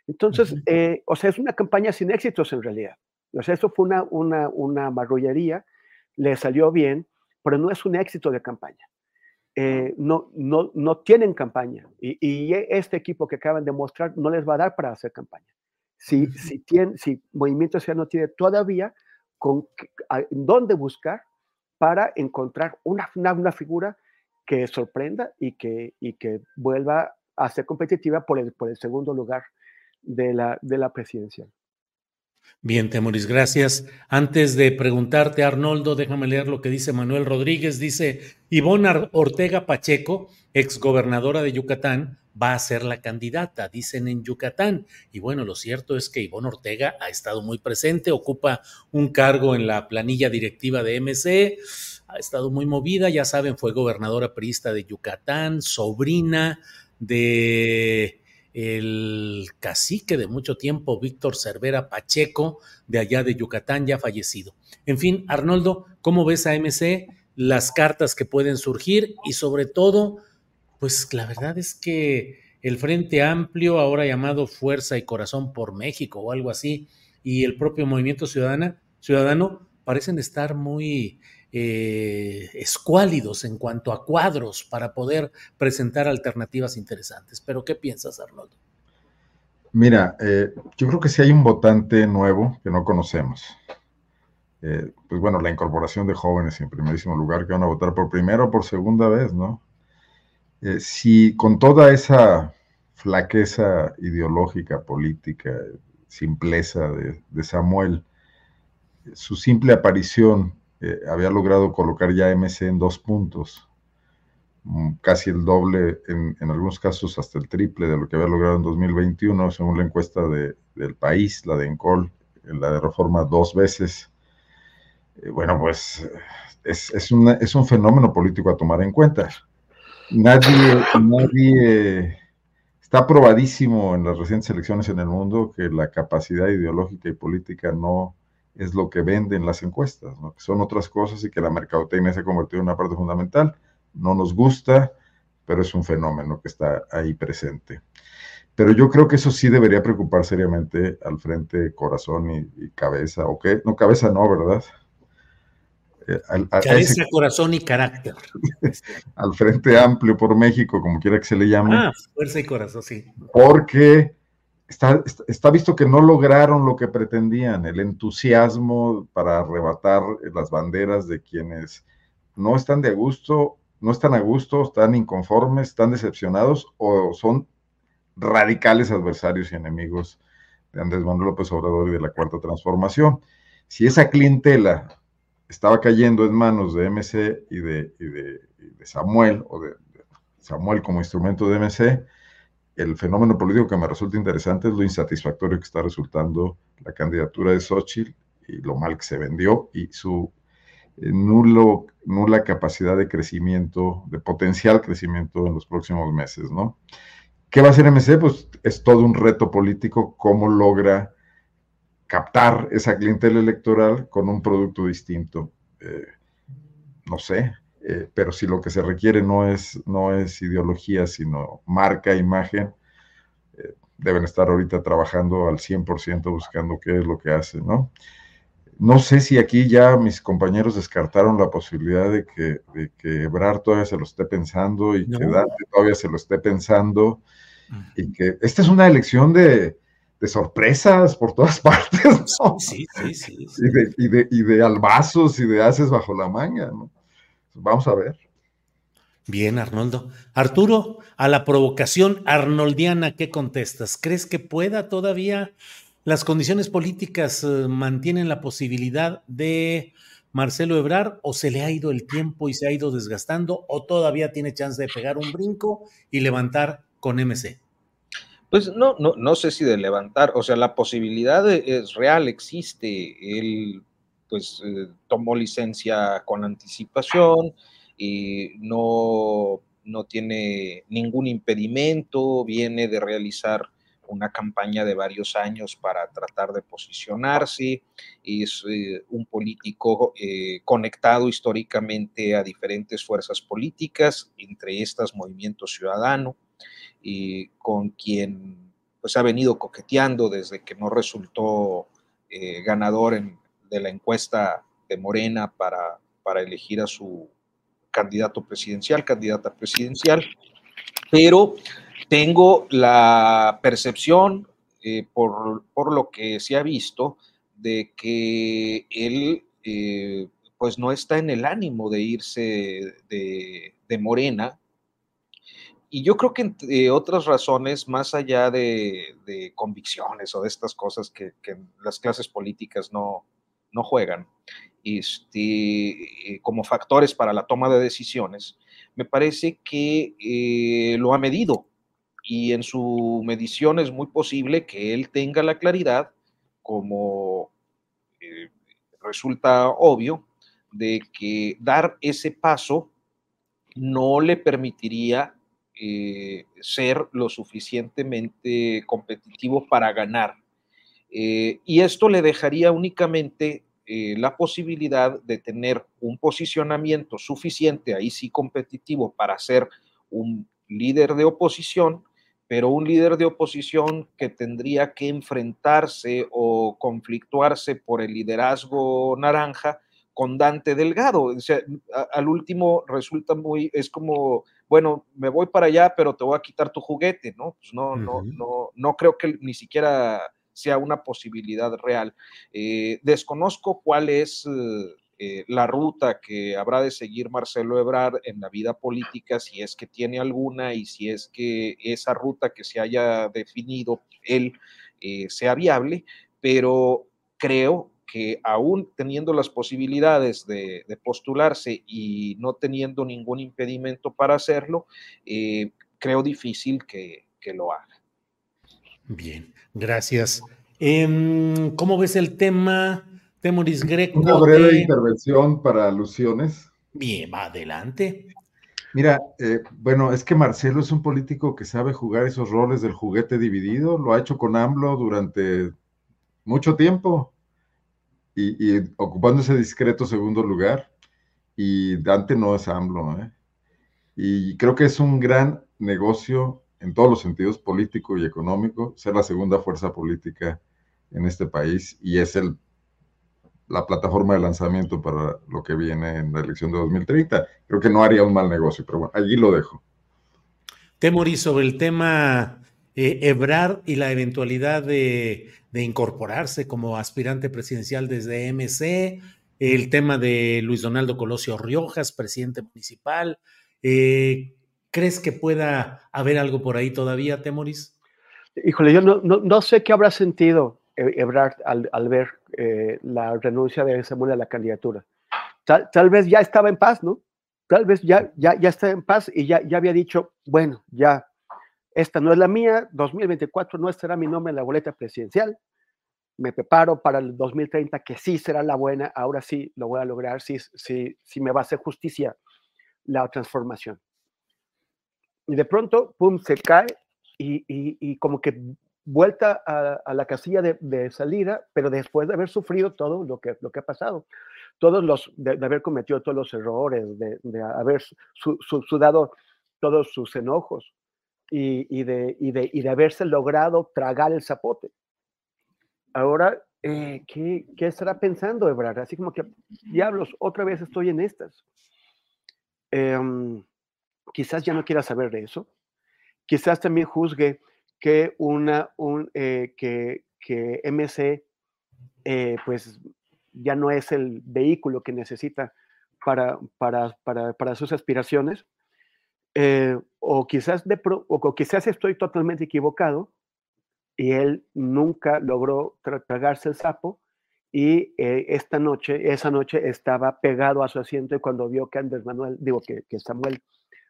S4: Entonces, eh, o sea, es una campaña sin éxitos en realidad. O sea, eso fue una, una, una marrullería, le salió bien, pero no es un éxito de campaña. Eh, no, no, no tienen campaña y, y, este equipo que acaban de mostrar no les va a dar para hacer campaña. Si, si, tiene, si Movimiento Ciudadano tiene todavía con dónde buscar para encontrar una, una, figura que sorprenda y que, y que vuelva a ser competitiva por el, por el segundo lugar de la, de la presidencial.
S1: Bien, Temoris, gracias. Antes de preguntarte, Arnoldo, déjame leer lo que dice Manuel Rodríguez. Dice, Ivonne Ortega Pacheco, exgobernadora de Yucatán, va a ser la candidata, dicen en Yucatán. Y bueno, lo cierto es que Ivonne Ortega ha estado muy presente, ocupa un cargo en la planilla directiva de MC, ha estado muy movida, ya saben, fue gobernadora priista de Yucatán, sobrina de el cacique de mucho tiempo, Víctor Cervera Pacheco, de allá de Yucatán, ya fallecido. En fin, Arnoldo, ¿cómo ves a MC? Las cartas que pueden surgir y sobre todo, pues la verdad es que el Frente Amplio, ahora llamado Fuerza y Corazón por México o algo así, y el propio Movimiento Ciudadana, Ciudadano parecen estar muy eh, escuálidos en cuanto a cuadros para poder presentar alternativas interesantes. Pero, ¿qué piensas, Arnoldo?
S3: Mira, eh, yo creo que si hay un votante nuevo que no conocemos. Eh, pues bueno, la incorporación de jóvenes en primerísimo lugar que van a votar por primera o por segunda vez, ¿no? Eh, si con toda esa flaqueza ideológica, política, simpleza de, Samuel, su simple aparición eh, había logrado colocar ya MC en dos puntos, mm, casi el doble, en, algunos casos hasta el triple de lo que había logrado en 2021, según la encuesta de, del país, la de Encol, la de Reforma dos veces. Eh, bueno, pues es, es, una, es, un fenómeno político a tomar en cuenta. Nadie, nadie está probadísimo en las recientes elecciones en el mundo que la capacidad ideológica y política no es lo que venden las encuestas, ¿no? son otras cosas y que la mercadotecnia se ha convertido en una parte fundamental. No nos gusta, pero es un fenómeno que está ahí presente. Pero yo creo que eso sí debería preocupar seriamente al frente corazón y cabeza, ¿o qué? No, cabeza no, ¿verdad?
S1: Eh, al, a cabeza, ese, corazón y carácter. (laughs)
S3: al Frente Amplio por México, como quiera que se le llame.
S1: Ah, fuerza y corazón, sí.
S3: Porque está, visto que no lograron lo que pretendían, el entusiasmo para arrebatar las banderas de quienes no están de gusto, no están a gusto, están inconformes, están decepcionados o son radicales adversarios y enemigos de Andrés Manuel López Obrador y de la Cuarta Transformación. Si esa clientela estaba cayendo en manos de MC y de, de Samuel, o de Samuel como instrumento de MC, el fenómeno político que me resulta interesante es lo insatisfactorio que está resultando la candidatura de Xochitl y lo mal que se vendió y su eh, nulo, nula capacidad de crecimiento, de potencial crecimiento en los próximos meses, ¿no? ¿Qué va a hacer MC? Pues es todo un reto político, cómo logra captar esa clientela electoral con un producto distinto. Eh, no sé, eh, pero si lo que se requiere no es, no es ideología, sino marca, imagen, eh, deben estar ahorita trabajando al 100% buscando qué es lo que hacen, ¿no? No sé si aquí ya mis compañeros descartaron la posibilidad de que, de que Ebrar todavía se lo esté pensando y que Dante todavía se lo esté pensando y que esta es una elección de, de sorpresas por todas (laughs) partes, ¿no? Sí, sí, sí. Y, de, y, de, y de albazos y de haces bajo la manga, ¿no? Vamos a ver.
S1: Bien, Arnoldo. Arturo, a la provocación arnoldiana, ¿qué contestas? ¿Crees que pueda todavía las condiciones políticas eh, mantienen la posibilidad de Marcelo Ebrar o se le ha ido el tiempo y se ha ido desgastando o todavía tiene chance de pegar un brinco y levantar con MC?
S2: Pues no, no, no sé si de levantar, o sea, la posibilidad es real, existe. Él pues eh, tomó licencia con anticipación y no, no tiene ningún impedimento, viene de realizar una campaña de varios años para tratar de posicionarse, es eh, un político eh, conectado históricamente a diferentes fuerzas políticas, entre estas Movimiento Ciudadano, y con quien pues ha venido coqueteando desde que no resultó ganador en, de la encuesta de Morena para, para elegir a su candidato presidencial, candidata presidencial, pero tengo la percepción, eh, por, lo que se ha visto, de que él eh, pues no está en el ánimo de irse de, Morena. Y yo creo que entre otras razones, más allá de, convicciones o de estas cosas que, las clases políticas no, no juegan este, eh, como factores para la toma de decisiones, me parece que eh, lo ha medido y en su medición es muy posible que él tenga la claridad, como eh, resulta obvio, de que dar ese paso no le permitiría ser lo suficientemente competitivo para ganar eh, y esto le dejaría únicamente eh, la posibilidad de tener un posicionamiento suficiente, ahí sí competitivo, para ser un líder de oposición, pero un líder de oposición que tendría que enfrentarse o conflictuarse por el liderazgo naranja con Dante Delgado. Al último resulta muy, es como, bueno, me voy para allá, pero te voy a quitar tu juguete, ¿no? Pues no, no, no, no creo que ni siquiera sea una posibilidad real. Eh, desconozco cuál es eh, la ruta que habrá de seguir Marcelo Ebrard en la vida política, si es que tiene alguna y si es que esa ruta que se haya definido él eh, sea viable, pero creo que aún teniendo las posibilidades de, postularse y no teniendo ningún impedimento para hacerlo, creo difícil que lo haga.
S1: Bien, gracias. Em, ¿Cómo ves el tema, Temoris Greco?
S3: Una breve intervención para alusiones.
S1: Bien, va adelante.
S3: Mira, eh, bueno, es que Marcelo es un político que sabe jugar esos roles del juguete dividido, lo ha hecho con AMLO durante mucho tiempo y, ocupando ese discreto segundo lugar. Y Dante no es AMLO, ¿eh? Y creo que es un gran negocio en todos los sentidos, político y económico, ser la segunda fuerza política en este país y es el, la plataforma de lanzamiento para lo que viene en la elección de 2030. Creo que no haría un mal negocio, pero bueno, allí lo dejo.
S1: Temorí, sobre el tema eh, Ebrard y la eventualidad de, incorporarse como aspirante presidencial desde MC, el tema de Luis Donaldo Colosio Riojas, presidente municipal. Eh, ¿Crees que pueda haber algo por ahí todavía, Temoris?
S4: Híjole, yo no, sé qué habrá sentido e-, Ebrard al, ver eh, la renuncia de Samuel a la candidatura. Tal, vez ya estaba en paz, ¿no? Tal vez ya, ya, ya estaba en paz y ya, ya había dicho, bueno, ya esta no es la mía, 2024 no será mi nombre en la boleta presidencial, me preparo para el 2030 que sí será la buena, ahora sí lo voy a lograr, sí, sí, sí me va a hacer justicia la transformación. Y de pronto, pum, se cae y, y, como que vuelta a, la casilla de, salida, pero después de haber sufrido todo lo que, lo que ha pasado, todos los, de, haber cometido todos los errores, de, haber sudado todos sus enojos, y, de, de, de, haberse logrado tragar el zapote. Ahora, eh, ¿qué, ¿qué, estará pensando Ebrard? Así como que, diablos, otra vez estoy en estas. Em, quizás ya no quiera saber de eso. Quizás también juzgue que, una, un, eh, que, que MC eh, pues ya no es el vehículo que necesita para, para, para, para sus aspiraciones eh, o, quizás o quizás estoy totalmente equivocado y él nunca logró tragarse el sapo y eh, esta noche, esa noche estaba pegado a su asiento y cuando vio que Andrés Manuel, digo que, que Samuel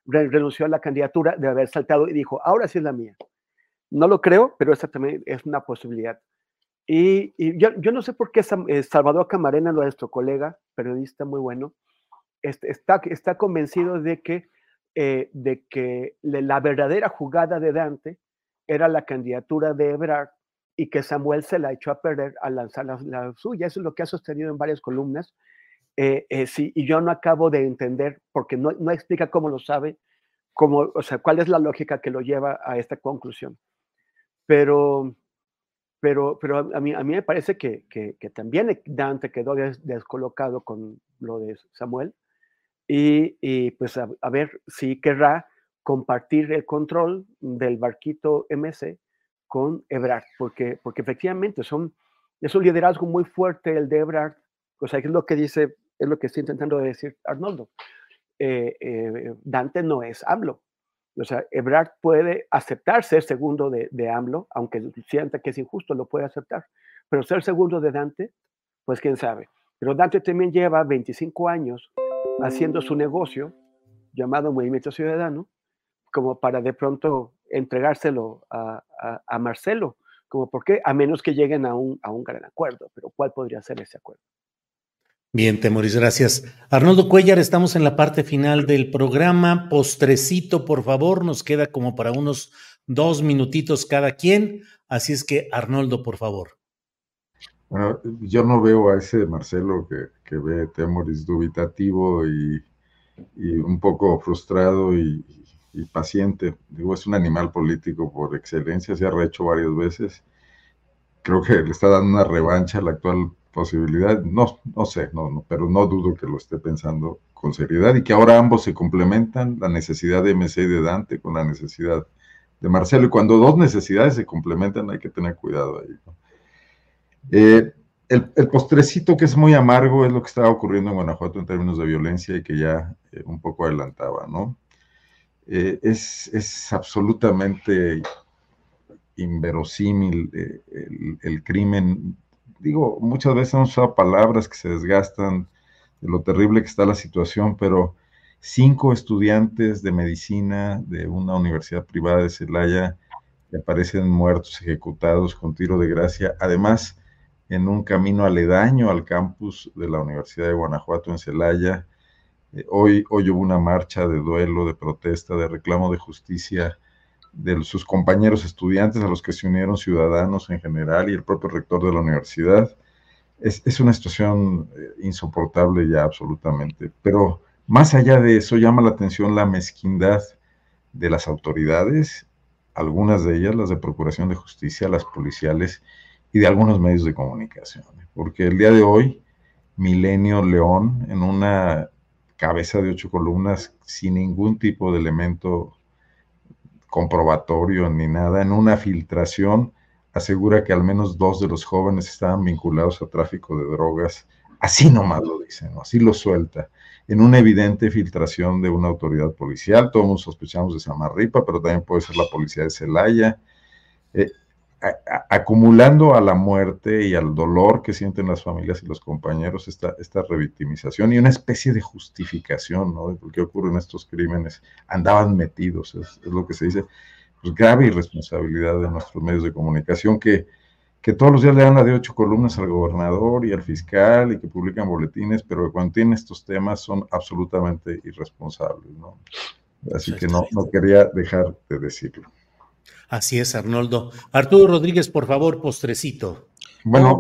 S4: renunció a la candidatura de haber saltado y dijo, ahora sí es la mía. No lo creo, pero esa también es una posibilidad. Y, yo, yo, no sé por qué eh, Salvador Camarena, nuestro colega, periodista muy bueno, este, está, está convencido de que eh, de que la verdadera jugada de Dante era la candidatura de Ebrard y que Samuel se la echó a perder al lanzar la, suya. Eso es lo que ha sostenido en varias columnas. Eh, eh, sí, y yo no acabo de entender, porque no, no, explica cómo lo sabe, cómo, o sea, cuál es la lógica que lo lleva a esta conclusión. Pero, pero, pero a, mí, a mí me parece que, que, también Dante quedó descolocado con lo de Samuel y, pues a, ver si querrá compartir el control del barquito MC con Ebrard, porque, porque efectivamente son, es un liderazgo muy fuerte el de Ebrard, o sea, es lo que dice, es lo que está intentando decir Arnoldo. Eh, eh, Dante no es AMLO. O sea, Ebrard puede aceptar ser segundo de, de AMLO, aunque sienta que es injusto, lo puede aceptar. Pero ser segundo de Dante, pues quién sabe. Pero Dante también lleva 25 años haciendo su negocio llamado Movimiento Ciudadano, como para de pronto entregárselo a, Marcelo, como por qué, a menos que lleguen a un, a un gran acuerdo, pero ¿cuál podría ser ese acuerdo?
S1: Bien, Temoris, gracias. Arnoldo Cuellar, estamos en la parte final del programa. Postrecito, por favor, nos queda como para unos dos minutitos cada quien. Así es que, Arnoldo, por favor.
S3: Bueno, yo no veo a ese Marcelo que, que ve Temoris dubitativo y, un poco frustrado y, paciente. Digo, es un animal político por excelencia, se ha rehecho varias veces. Creo que le está dando una revancha a la actual posibilidad. No, no sé, no, no, pero no dudo que lo esté pensando con seriedad y que ahora ambos se complementan, la necesidad de MC y de Dante con la necesidad de Marcelo. Y cuando dos necesidades se complementan hay que tener cuidado ahí. ¿no? Eh, el, postrecito que es muy amargo es lo que estaba ocurriendo en Guanajuato en términos de violencia y que ya eh, un poco adelantaba, ¿no? Eh, es, absolutamente inverosímil el, crimen. Digo, muchas veces hemos usado palabras que se desgastan de lo terrible que está la situación, pero cinco estudiantes de medicina de una universidad privada de Celaya aparecen muertos, ejecutados con tiro de gracia. Además, en un camino aledaño al campus de la Universidad de Guanajuato en Celaya. Eh, hoy, hoy hubo una marcha de duelo, de protesta, de reclamo de justicia de sus compañeros estudiantes a los que se unieron ciudadanos en general y el propio rector de la universidad. Es, una situación eh, insoportable ya absolutamente, pero más allá de eso llama la atención la mezquindad de las autoridades, algunas de ellas, las de Procuración de Justicia, las policiales, y de algunos medios de comunicación. Porque el día de hoy, Milenio León, en una cabeza de ocho columnas, sin ningún tipo de elemento comprobatorio ni nada, en una filtración asegura que al menos dos de los jóvenes estaban vinculados a tráfico de drogas. Así nomás lo dicen, así lo suelta. En una evidente filtración de una autoridad policial, todos sospechamos de Samarripa, pero también puede ser la policía de Celaya. Eh, acumulando a la muerte y al dolor que sienten las familias y los compañeros esta, esta revictimización y una especie de justificación ¿no? de por qué ocurren estos crímenes. Andaban metidos, es, lo que se dice. Pues grave irresponsabilidad de nuestros medios de comunicación que, que todos los días le dan la de ocho columnas al gobernador y al fiscal y que publican boletines, pero que cuando tienen estos temas son absolutamente irresponsables. ¿no? Así que no, no quería dejar de decirlo.
S1: Así es, Arnoldo. Arturo Rodríguez, por favor, postrecito.
S3: Bueno,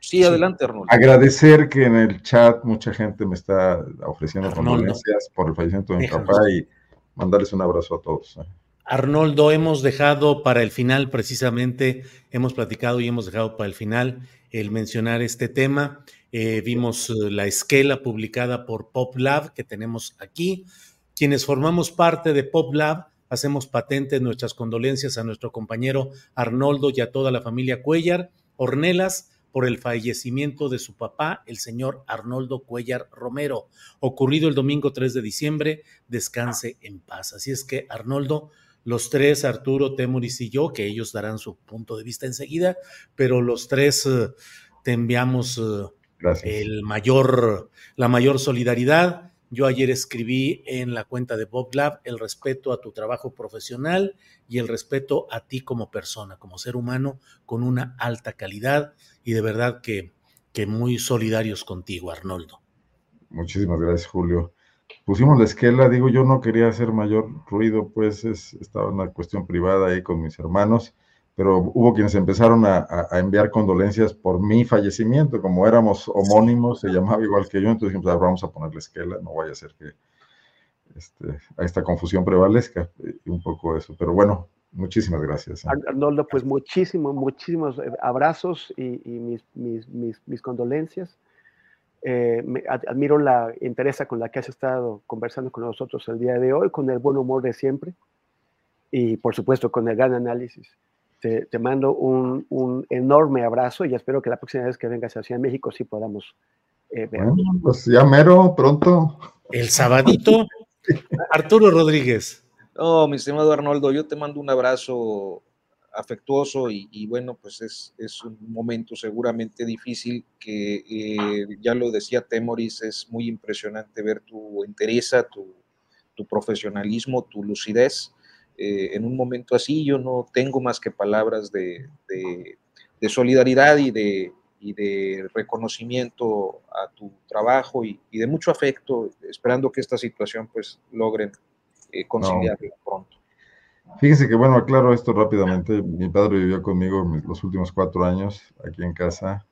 S2: sí, adelante, Arnoldo.
S3: Agradecer que en el chat mucha gente me está ofreciendo condolencias por el fallecimiento de mi papá y mandarles un abrazo a todos. ¿eh?
S1: Arnoldo, hemos dejado para el final, precisamente, hemos platicado y hemos dejado para el final el mencionar este tema. Eh, vimos eh, la esquela publicada por PopLab que tenemos aquí. Quienes formamos parte de PopLab, hacemos patentes nuestras condolencias a nuestro compañero Arnoldo y a toda la familia Cuellar Ornelas por el fallecimiento de su papá, el señor Arnoldo Cuellar Romero, ocurrido el domingo 3 de diciembre. Descanse en paz. Así es que, Arnoldo, los tres, Arturo, Temuris y yo, que ellos darán su punto de vista enseguida, pero los tres eh, te enviamos eh, el mayor, la mayor solidaridad yo ayer escribí en la cuenta de Bob Lab el respeto a tu trabajo profesional y el respeto a ti como persona, como ser humano con una alta calidad y de verdad que, que muy solidarios contigo, Arnoldo.
S3: Muchísimas gracias, Julio. Pusimos la esquela, digo, yo no quería hacer mayor ruido, pues es, estaba en una cuestión privada ahí con mis hermanos pero hubo quienes empezaron a, enviar condolencias por mi fallecimiento, como éramos homónimos, se llamaba igual que yo, entonces dijimos, ah, vamos a ponerle esquela, no vaya a ser que este, a esta confusión prevalezca, y un poco eso, pero bueno, muchísimas gracias.
S4: ¿eh? Arnoldo, pues muchísimos, muchísimos eh, abrazos y, mis, mis, mis, condolencias. Eh, admiro la interés con la que has estado conversando con nosotros el día de hoy, con el buen humor de siempre y por supuesto con el gran análisis te, mando un, enorme abrazo y espero que la próxima vez que vengas a Ciudad de México sí podamos
S3: eh, ver. pues ya mero, pronto.
S1: El sabadito. (laughs) Arturo Rodríguez.
S2: Oh, mi estimado Arnoldo, yo te mando un abrazo afectuoso y, bueno, pues es, es, un momento seguramente difícil que eh, ya lo decía Temoris, es muy impresionante ver tu entereza, tu, tu profesionalismo, tu lucidez eh, en un momento así yo no tengo más que palabras de, solidaridad y de, de, reconocimiento a tu trabajo y, de mucho afecto, esperando que esta situación pues logren eh, conciliarla pronto.
S3: Fíjese que, bueno, aclaro esto rápidamente. Mi padre vivió conmigo los últimos cuatro años aquí en casa.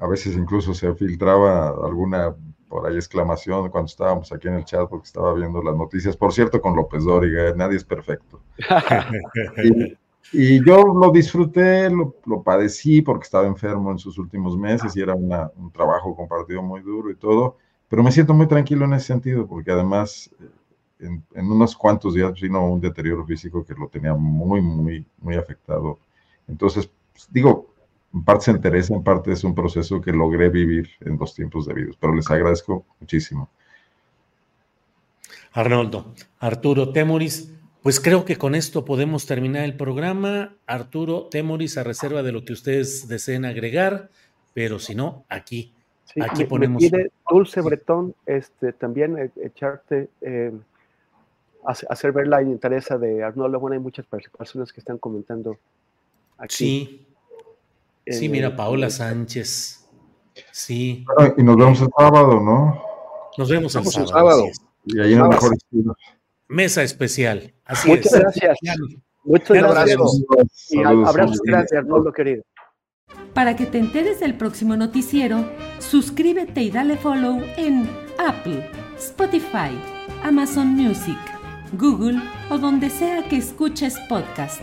S3: A veces incluso se filtraba alguna por ahí exclamación cuando estábamos aquí en el chat porque estaba viendo las noticias. Por cierto, con López Dóriga, nadie es perfecto. (laughs) y, yo lo disfruté, lo, padecí porque estaba enfermo en sus últimos meses y era un trabajo compartido muy duro y todo, pero me siento muy tranquilo en ese sentido porque además en, en unos cuantos días vino un deterioro físico que lo tenía muy, muy, muy afectado. Entonces, pues, digo, en parte se interesa, en parte es un proceso que logré vivir en dos tiempos de vida, pero les agradezco muchísimo.
S1: Arnoldo, Arturo Temoris, pues creo que con esto podemos terminar el programa. Arturo Temoris, a reserva de lo que ustedes deseen agregar, pero si no, aquí, aquí ponemos.
S4: Dulce Bretón, este, también e, echarte, eh, hacer ver la interés de Arnoldo. Bueno, hay muchas personas que están comentando
S1: aquí. Sí, Sí, mira, Paola Sánchez. Sí.
S3: y nos vemos el sábado, ¿no?
S1: Nos vemos el sábado.
S3: Y ahí en el mejor estilo.
S1: Mesa especial.
S4: Así Muchas gracias. Muchas gracias. Y abrazos gracias, Arnoldo querido.
S6: Para que te enteres del próximo noticiero, suscríbete y dale follow en Apple, Spotify, Amazon Music, Google o donde sea que escuches podcast